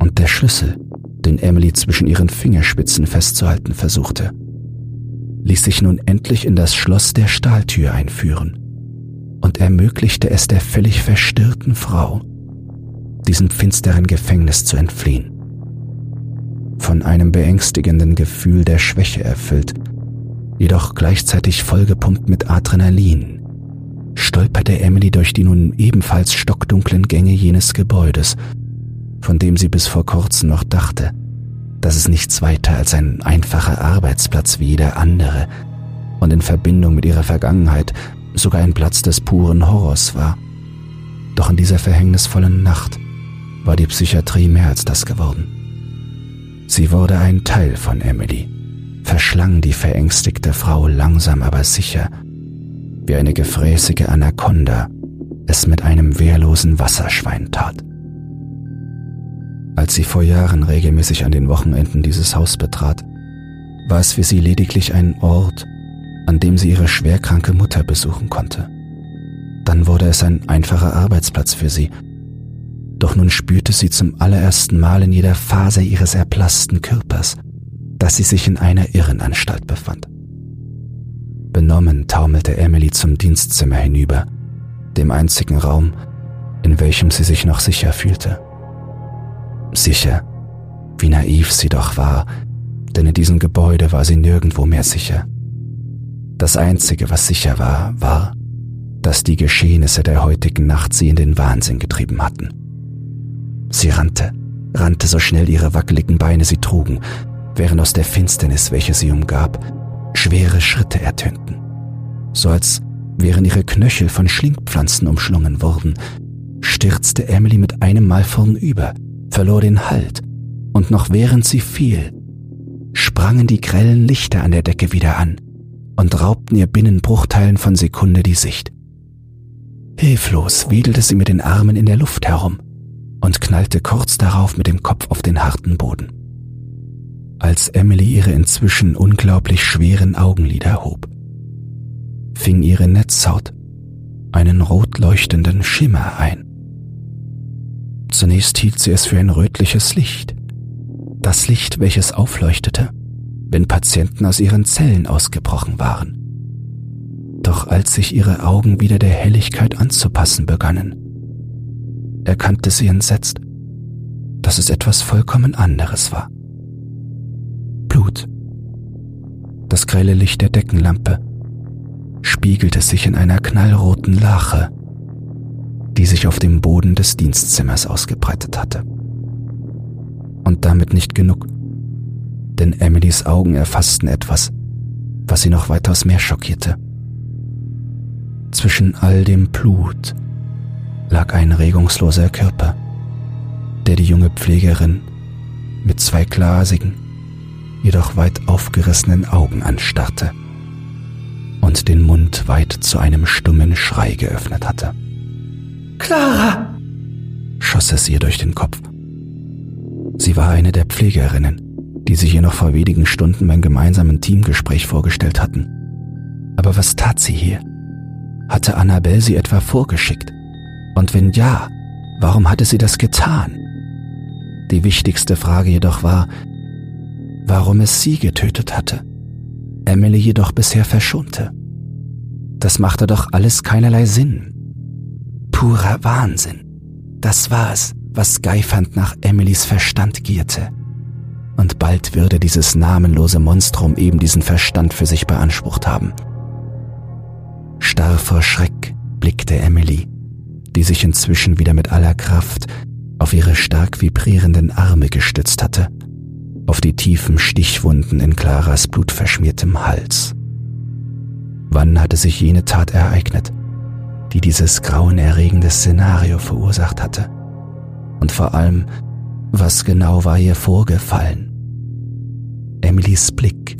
und der Schlüssel, den Emily zwischen ihren Fingerspitzen festzuhalten versuchte, ließ sich nun endlich in das Schloss der Stahltür einführen und ermöglichte es der völlig verstörten Frau, diesem finsteren Gefängnis zu entfliehen. Von einem beängstigenden Gefühl der Schwäche erfüllt, jedoch gleichzeitig vollgepumpt mit Adrenalin, stolperte Emily durch die nun ebenfalls stockdunklen Gänge jenes Gebäudes, von dem sie bis vor kurzem noch dachte, dass es nichts weiter als ein einfacher Arbeitsplatz wie jeder andere und in Verbindung mit ihrer Vergangenheit sogar ein Platz des puren Horrors war. Doch in dieser verhängnisvollen Nacht war die Psychiatrie mehr als das geworden. Sie wurde ein Teil von Emily, verschlang die verängstigte Frau langsam aber sicher, wie eine gefräßige Anaconda es mit einem wehrlosen Wasserschwein tat. Als sie vor Jahren regelmäßig an den Wochenenden dieses Haus betrat, war es für sie lediglich ein Ort, an dem sie ihre schwerkranke Mutter besuchen konnte. Dann wurde es ein einfacher Arbeitsplatz für sie, doch nun spürte sie zum allerersten Mal in jeder Faser ihres erblassten Körpers, dass sie sich in einer Irrenanstalt befand. Benommen taumelte Emily zum Dienstzimmer hinüber, dem einzigen Raum, in welchem sie sich noch sicher fühlte. Sicher, wie naiv sie doch war, denn in diesem Gebäude war sie nirgendwo mehr sicher. Das Einzige, was sicher war, war, dass die Geschehnisse der heutigen Nacht sie in den Wahnsinn getrieben hatten. Sie rannte, rannte so schnell ihre wackeligen Beine sie trugen, während aus der Finsternis, welche sie umgab, schwere Schritte ertönten, so als wären ihre Knöchel von Schlingpflanzen umschlungen worden, stürzte Emily mit einem Mal vornüber, verlor den Halt, und noch während sie fiel, sprangen die grellen Lichter an der Decke wieder an und raubten ihr binnen Bruchteilen von Sekunde die Sicht. Hilflos wedelte sie mit den Armen in der Luft herum und knallte kurz darauf mit dem Kopf auf den harten Boden. Als Emily ihre inzwischen unglaublich schweren Augenlider hob, fing ihre Netzhaut einen rot leuchtenden Schimmer ein. Zunächst hielt sie es für ein rötliches Licht. Das Licht, welches aufleuchtete, wenn Patienten aus ihren Zellen ausgebrochen waren. Doch als sich ihre Augen wieder der Helligkeit anzupassen begannen, erkannte sie entsetzt, dass es etwas vollkommen anderes war. Blut. Das grelle Licht der Deckenlampe spiegelte sich in einer knallroten Lache, die sich auf dem Boden des Dienstzimmers ausgebreitet hatte. Und damit nicht genug, denn Emilys Augen erfassten etwas, was sie noch weitaus mehr schockierte. Zwischen all dem Blut lag ein regungsloser Körper, der die junge Pflegerin mit zwei glasigen, jedoch weit aufgerissenen Augen anstarrte und den Mund weit zu einem stummen Schrei geöffnet hatte. Clara! schoss es ihr durch den Kopf. Sie war eine der Pflegerinnen, die sich ihr noch vor wenigen Stunden beim gemeinsamen Teamgespräch vorgestellt hatten. Aber was tat sie hier? Hatte Annabelle sie etwa vorgeschickt? Und wenn ja, warum hatte sie das getan? Die wichtigste Frage jedoch war, warum es sie getötet hatte. Emily jedoch bisher verschonte. Das machte doch alles keinerlei Sinn purer Wahnsinn. Das war es, was geifernd nach Emilys Verstand gierte. Und bald würde dieses namenlose Monstrum eben diesen Verstand für sich beansprucht haben. Starr vor Schreck blickte Emily, die sich inzwischen wieder mit aller Kraft auf ihre stark vibrierenden Arme gestützt hatte, auf die tiefen Stichwunden in Claras blutverschmiertem Hals. Wann hatte sich jene Tat ereignet, die dieses grauenerregende Szenario verursacht hatte? Und vor allem, was genau war ihr vorgefallen? Emilys Blick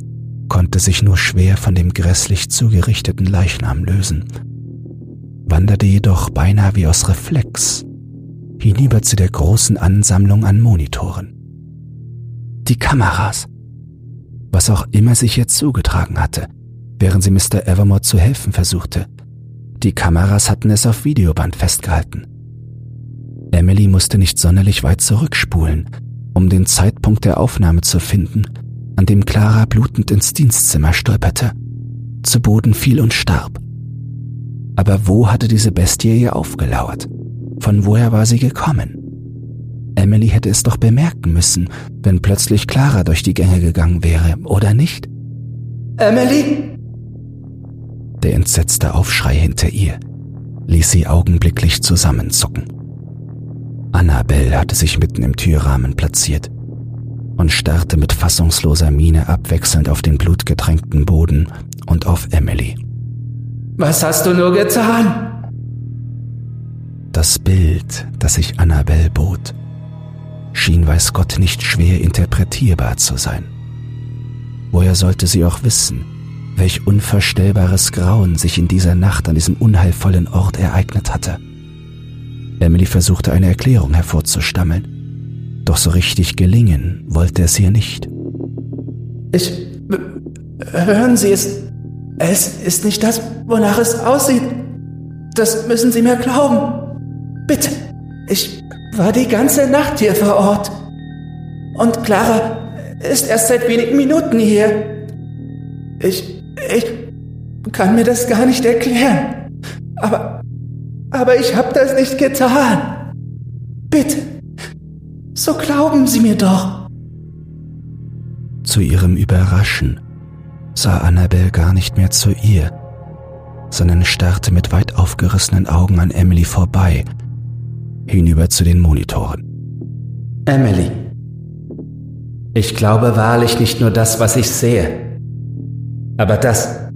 konnte sich nur schwer von dem grässlich zugerichteten Leichnam lösen, wanderte jedoch beinahe wie aus Reflex hinüber zu der großen Ansammlung an Monitoren. Die Kameras. Was auch immer sich jetzt zugetragen hatte, während sie Mr. Evermore zu helfen versuchte. Die Kameras hatten es auf Videoband festgehalten. Emily musste nicht sonderlich weit zurückspulen, um den Zeitpunkt der Aufnahme zu finden, an dem Clara blutend ins Dienstzimmer stolperte, zu Boden fiel und starb. Aber wo hatte diese Bestie ihr aufgelauert? Von woher war sie gekommen? Emily hätte es doch bemerken müssen, wenn plötzlich Clara durch die Gänge gegangen wäre, oder nicht? Emily? Der entsetzte Aufschrei hinter ihr ließ sie augenblicklich zusammenzucken. Annabelle hatte sich mitten im Türrahmen platziert und starrte mit fassungsloser Miene abwechselnd auf den blutgetränkten Boden und auf Emily. Was hast du nur getan? Das Bild, das sich Annabelle bot, schien weiß Gott nicht schwer interpretierbar zu sein. Woher sollte sie auch wissen, welch unvorstellbares Grauen sich in dieser Nacht an diesem unheilvollen Ort ereignet hatte? Emily versuchte eine Erklärung hervorzustammeln, doch so richtig gelingen wollte es ihr nicht. Ich. Hören Sie es. Es ist nicht das, wonach es aussieht. Das müssen Sie mir glauben. Bitte, ich war die ganze Nacht hier vor Ort. Und Clara ist erst seit wenigen Minuten hier. Ich, ich kann mir das gar nicht erklären. Aber, aber ich habe das nicht getan. Bitte, so glauben Sie mir doch. Zu ihrem Überraschen sah Annabelle gar nicht mehr zu ihr, sondern starrte mit weit aufgerissenen Augen an Emily vorbei, hinüber zu den Monitoren. Emily, ich glaube wahrlich nicht nur das, was ich sehe, aber das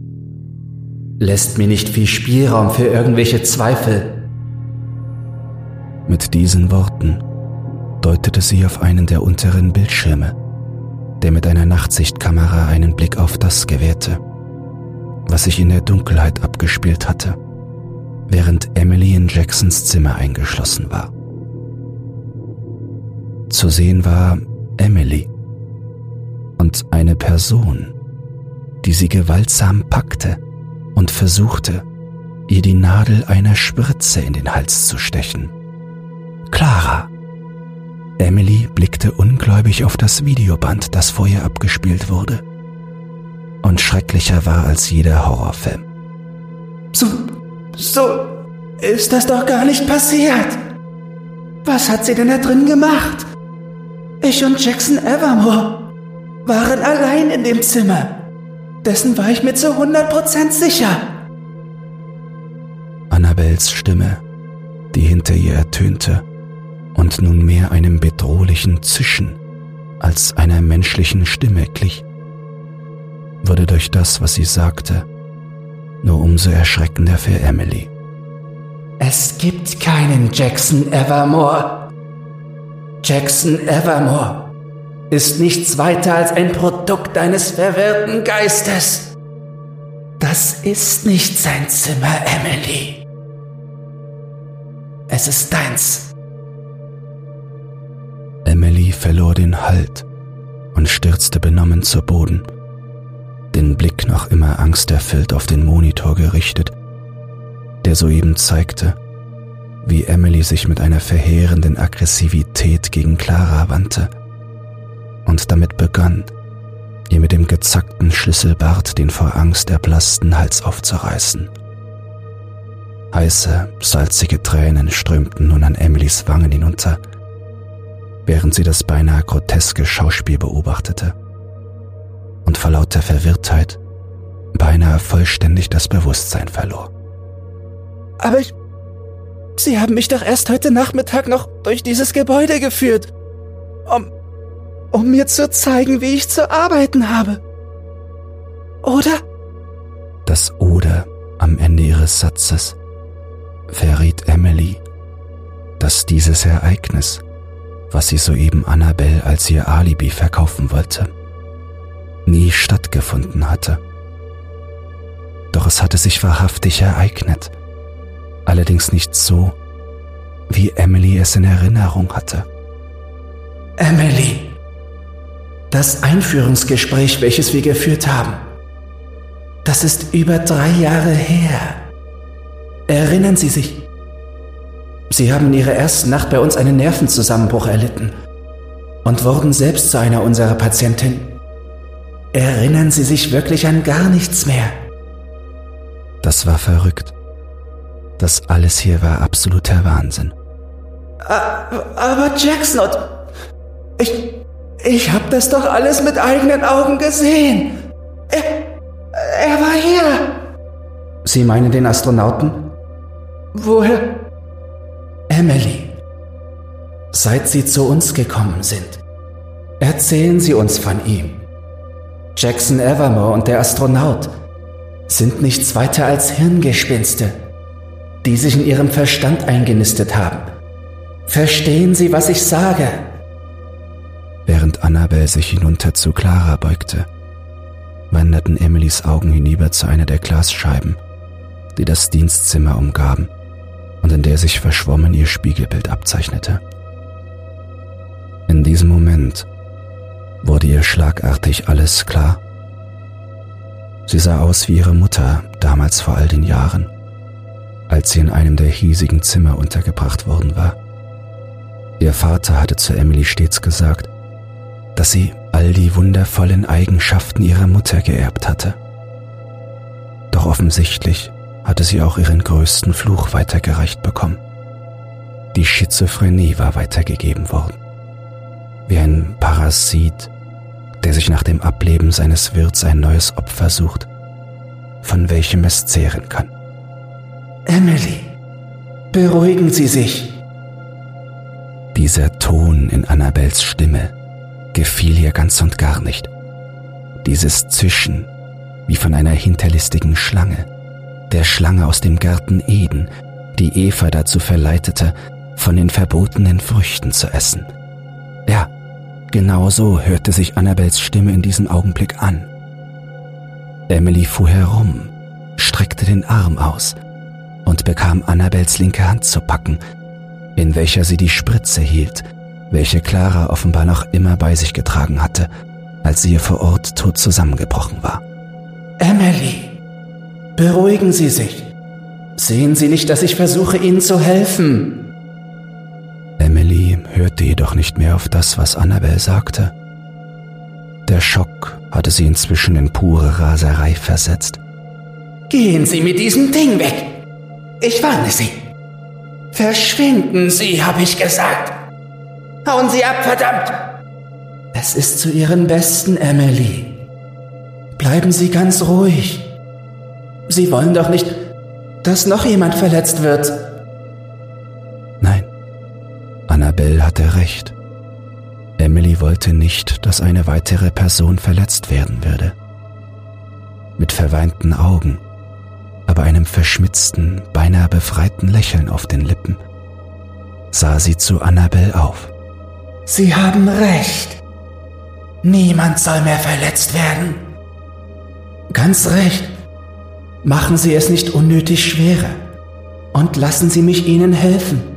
lässt mir nicht viel Spielraum für irgendwelche Zweifel. Mit diesen Worten deutete sie auf einen der unteren Bildschirme, der mit einer Nachtsichtkamera einen Blick auf das gewährte, was sich in der Dunkelheit abgespielt hatte während Emily in Jacksons Zimmer eingeschlossen war. Zu sehen war Emily und eine Person, die sie gewaltsam packte und versuchte, ihr die Nadel einer Spritze in den Hals zu stechen. Clara. Emily blickte ungläubig auf das Videoband, das vor ihr abgespielt wurde. Und schrecklicher war als jeder Horrorfilm. So, so ist das doch gar nicht passiert. Was hat sie denn da drin gemacht? Ich und Jackson Evermore waren allein in dem Zimmer. Dessen war ich mir zu 100% sicher. Annabels Stimme, die hinter ihr ertönte und nunmehr einem bedrohlichen Zischen als einer menschlichen Stimme glich, wurde durch das, was sie sagte, nur umso erschreckender für Emily. Es gibt keinen Jackson Evermore. Jackson Evermore ist nichts weiter als ein Produkt eines verwirrten Geistes. Das ist nicht sein Zimmer, Emily. Es ist deins. Emily verlor den Halt und stürzte benommen zu Boden den Blick noch immer angsterfüllt auf den Monitor gerichtet, der soeben zeigte, wie Emily sich mit einer verheerenden Aggressivität gegen Clara wandte und damit begann, ihr mit dem gezackten Schlüsselbart den vor Angst erblassten Hals aufzureißen. Heiße, salzige Tränen strömten nun an Emilys Wangen hinunter, während sie das beinahe groteske Schauspiel beobachtete und vor lauter Verwirrtheit beinahe vollständig das Bewusstsein verlor. Aber ich... Sie haben mich doch erst heute Nachmittag noch durch dieses Gebäude geführt, um... um mir zu zeigen, wie ich zu arbeiten habe. Oder? Das Oder am Ende ihres Satzes verriet Emily, dass dieses Ereignis, was sie soeben Annabelle als ihr Alibi verkaufen wollte, nie stattgefunden hatte. Doch es hatte sich wahrhaftig ereignet, allerdings nicht so, wie Emily es in Erinnerung hatte. Emily, das Einführungsgespräch, welches wir geführt haben, das ist über drei Jahre her. Erinnern Sie sich? Sie haben in Ihrer ersten Nacht bei uns einen Nervenzusammenbruch erlitten und wurden selbst zu einer unserer Patienten. Erinnern Sie sich wirklich an gar nichts mehr? Das war verrückt. Das alles hier war absoluter Wahnsinn. Aber Jackson, ich, ich hab das doch alles mit eigenen Augen gesehen. Er, er war hier. Sie meinen den Astronauten? Woher? Emily, seit Sie zu uns gekommen sind, erzählen Sie uns von ihm. Jackson Evermore und der Astronaut sind nichts weiter als Hirngespinste, die sich in ihrem Verstand eingenistet haben. Verstehen Sie, was ich sage? Während Annabel sich hinunter zu Clara beugte, wanderten Emilys Augen hinüber zu einer der Glasscheiben, die das Dienstzimmer umgaben und in der sich verschwommen ihr Spiegelbild abzeichnete. In diesem Moment wurde ihr schlagartig alles klar. Sie sah aus wie ihre Mutter damals vor all den Jahren, als sie in einem der hiesigen Zimmer untergebracht worden war. Ihr Vater hatte zu Emily stets gesagt, dass sie all die wundervollen Eigenschaften ihrer Mutter geerbt hatte. Doch offensichtlich hatte sie auch ihren größten Fluch weitergereicht bekommen. Die Schizophrenie war weitergegeben worden. Wie ein Parasit, der sich nach dem Ableben seines Wirts ein neues Opfer sucht, von welchem es zehren kann. Emily, beruhigen Sie sich. Dieser Ton in Annabels Stimme gefiel ihr ganz und gar nicht. Dieses Zischen wie von einer hinterlistigen Schlange, der Schlange aus dem Garten Eden, die Eva dazu verleitete, von den verbotenen Früchten zu essen. Ja, genau so hörte sich Annabels Stimme in diesem Augenblick an. Emily fuhr herum, streckte den Arm aus und bekam Annabels linke Hand zu packen, in welcher sie die Spritze hielt, welche Clara offenbar noch immer bei sich getragen hatte, als sie hier vor Ort tot zusammengebrochen war. Emily, beruhigen Sie sich. Sehen Sie nicht, dass ich versuche, Ihnen zu helfen. Emily hörte jedoch nicht mehr auf das, was Annabel sagte. Der Schock hatte sie inzwischen in pure Raserei versetzt. Gehen Sie mit diesem Ding weg. Ich warne Sie. Verschwinden Sie, habe ich gesagt. Hauen Sie ab, verdammt! Es ist zu Ihren Besten, Emily. Bleiben Sie ganz ruhig. Sie wollen doch nicht, dass noch jemand verletzt wird. Annabelle hatte recht. Emily wollte nicht, dass eine weitere Person verletzt werden würde. Mit verweinten Augen, aber einem verschmitzten, beinahe befreiten Lächeln auf den Lippen, sah sie zu Annabelle auf. Sie haben recht. Niemand soll mehr verletzt werden. Ganz recht. Machen Sie es nicht unnötig schwerer und lassen Sie mich Ihnen helfen.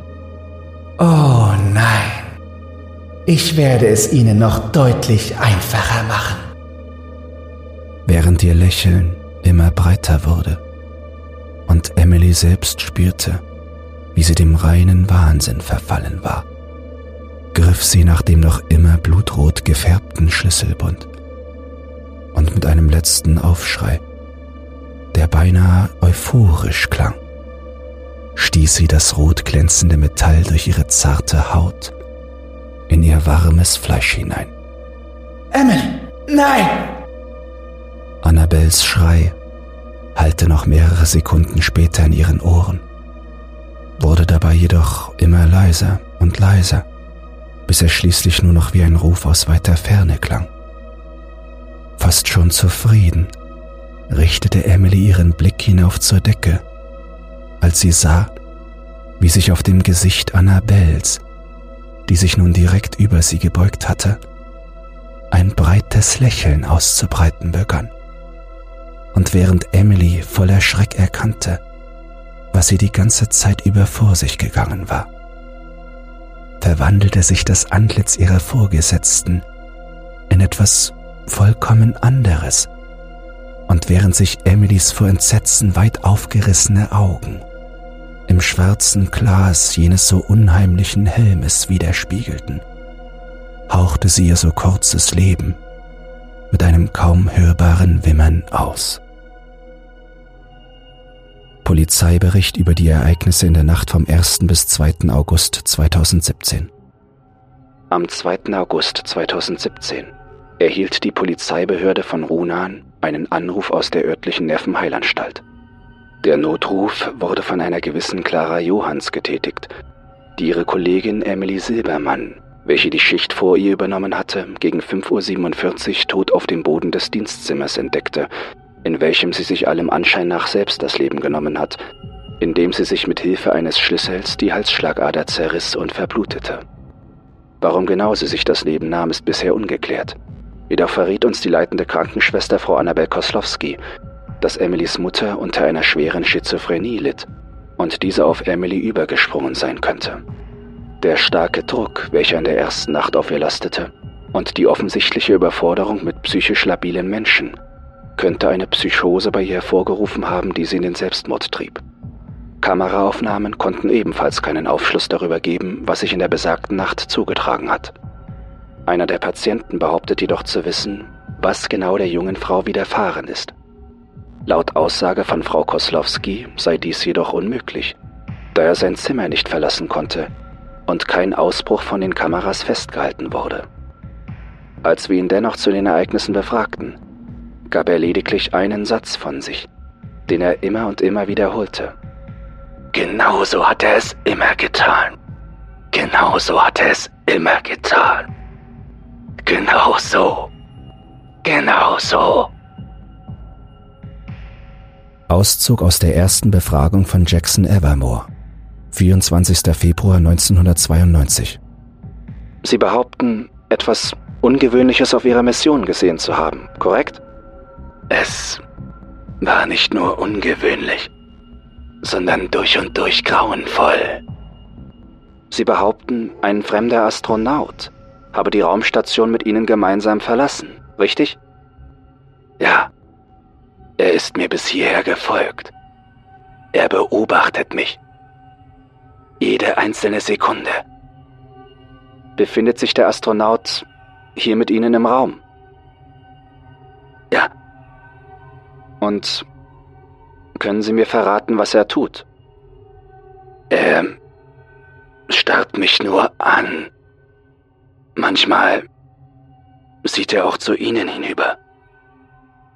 Oh nein. Ich werde es Ihnen noch deutlich einfacher machen. Während ihr Lächeln immer breiter wurde und Emily selbst spürte, wie sie dem reinen Wahnsinn verfallen war griff sie nach dem noch immer blutrot gefärbten Schlüsselbund. Und mit einem letzten Aufschrei, der beinahe euphorisch klang, stieß sie das rot glänzende Metall durch ihre zarte Haut in ihr warmes Fleisch hinein. Emily, nein! Annabels Schrei hallte noch mehrere Sekunden später in ihren Ohren, wurde dabei jedoch immer leiser und leiser, bis er schließlich nur noch wie ein Ruf aus weiter Ferne klang. Fast schon zufrieden richtete Emily ihren Blick hinauf zur Decke, als sie sah, wie sich auf dem Gesicht Annabels, die sich nun direkt über sie gebeugt hatte, ein breites Lächeln auszubreiten begann. Und während Emily voller Schreck erkannte, was sie die ganze Zeit über vor sich gegangen war, verwandelte sich das Antlitz ihrer Vorgesetzten in etwas vollkommen anderes, und während sich Emilys vor Entsetzen weit aufgerissene Augen im schwarzen Glas jenes so unheimlichen Helmes widerspiegelten, hauchte sie ihr so kurzes Leben mit einem kaum hörbaren Wimmern aus. Polizeibericht über die Ereignisse in der Nacht vom 1. bis 2. August 2017. Am 2. August 2017 erhielt die Polizeibehörde von Runan einen Anruf aus der örtlichen Nervenheilanstalt. Der Notruf wurde von einer gewissen Clara Johanns getätigt, die ihre Kollegin Emily Silbermann, welche die Schicht vor ihr übernommen hatte, gegen 5.47 Uhr tot auf dem Boden des Dienstzimmers entdeckte, in welchem sie sich allem Anschein nach selbst das Leben genommen hat, indem sie sich mit Hilfe eines Schlüssels die Halsschlagader zerriss und verblutete. Warum genau sie sich das Leben nahm, ist bisher ungeklärt. Jedoch verriet uns die leitende Krankenschwester Frau Annabel Koslowski, dass Emilys Mutter unter einer schweren Schizophrenie litt und diese auf Emily übergesprungen sein könnte. Der starke Druck, welcher in der ersten Nacht auf ihr lastete, und die offensichtliche Überforderung mit psychisch labilen Menschen, könnte eine Psychose bei ihr hervorgerufen haben, die sie in den Selbstmord trieb. Kameraaufnahmen konnten ebenfalls keinen Aufschluss darüber geben, was sich in der besagten Nacht zugetragen hat. Einer der Patienten behauptet jedoch zu wissen, was genau der jungen Frau widerfahren ist. Laut Aussage von Frau Koslowski sei dies jedoch unmöglich, da er sein Zimmer nicht verlassen konnte und kein Ausbruch von den Kameras festgehalten wurde. Als wir ihn dennoch zu den Ereignissen befragten, gab er lediglich einen Satz von sich, den er immer und immer wiederholte. Genauso hat er es immer getan. Genauso hat er es immer getan. Genau so. Auszug aus der ersten Befragung von Jackson Evermore, 24. Februar 1992. Sie behaupten, etwas Ungewöhnliches auf Ihrer Mission gesehen zu haben, korrekt? Es war nicht nur ungewöhnlich, sondern durch und durch grauenvoll. Sie behaupten, ein fremder Astronaut habe die Raumstation mit ihnen gemeinsam verlassen, richtig? Ja. Er ist mir bis hierher gefolgt. Er beobachtet mich. Jede einzelne Sekunde. Befindet sich der Astronaut hier mit Ihnen im Raum? Ja. Und können Sie mir verraten, was er tut? Er starrt mich nur an. Manchmal sieht er auch zu Ihnen hinüber,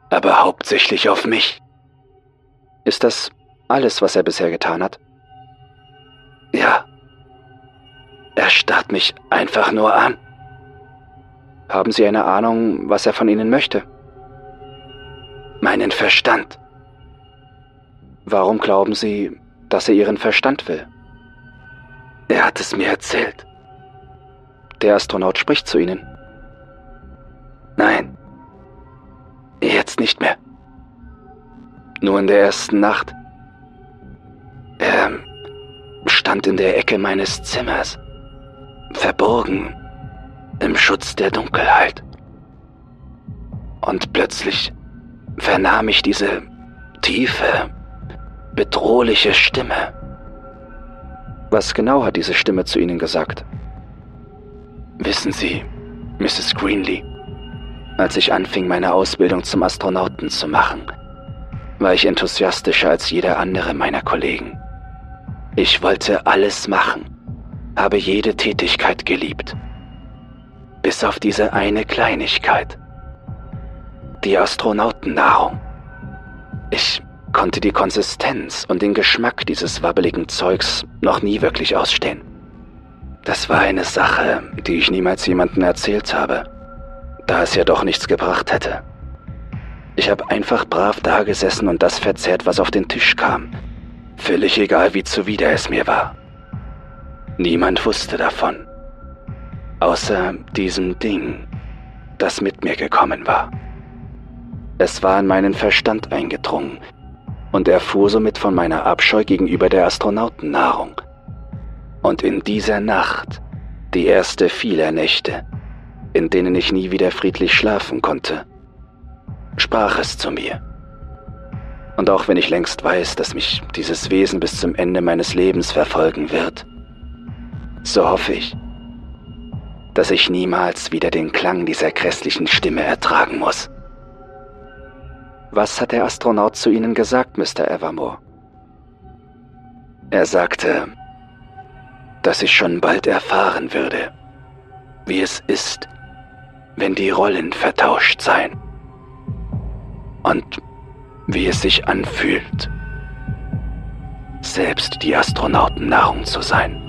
aber hauptsächlich auf mich. Ist das alles, was er bisher getan hat? Ja. Er starrt mich einfach nur an. Haben Sie eine Ahnung, was er von Ihnen möchte? Meinen Verstand. Warum glauben Sie, dass er Ihren Verstand will? Er hat es mir erzählt. Der Astronaut spricht zu Ihnen. Nein. Jetzt nicht mehr. Nur in der ersten Nacht. Er stand in der Ecke meines Zimmers, verborgen im Schutz der Dunkelheit. Und plötzlich vernahm ich diese tiefe, bedrohliche Stimme. Was genau hat diese Stimme zu Ihnen gesagt? Wissen Sie, Mrs. Greenlee, als ich anfing, meine Ausbildung zum Astronauten zu machen, war ich enthusiastischer als jeder andere meiner Kollegen. Ich wollte alles machen, habe jede Tätigkeit geliebt Bis auf diese eine Kleinigkeit. Die Astronautennahrung. Ich konnte die Konsistenz und den Geschmack dieses wabbeligen Zeugs noch nie wirklich ausstehen. Das war eine Sache, die ich niemals jemandem erzählt habe, da es ja doch nichts gebracht hätte. Ich habe einfach brav dagesessen und das verzehrt, was auf den Tisch kam. Völlig egal, wie zuwider es mir war. Niemand wusste davon. Außer diesem Ding, das mit mir gekommen war. Es war in meinen Verstand eingedrungen und erfuhr somit von meiner Abscheu gegenüber der Astronautennahrung. Und in dieser Nacht, die erste vieler Nächte, in denen ich nie wieder friedlich schlafen konnte, sprach es zu mir. Und auch wenn ich längst weiß, dass mich dieses Wesen bis zum Ende meines Lebens verfolgen wird, so hoffe ich, dass ich niemals wieder den Klang dieser grässlichen Stimme ertragen muss. Was hat der Astronaut zu Ihnen gesagt, Mr. Evermore? Er sagte, dass ich schon bald erfahren würde, wie es ist, wenn die Rollen vertauscht seien. Und wie es sich anfühlt, selbst die Astronautennahrung zu sein.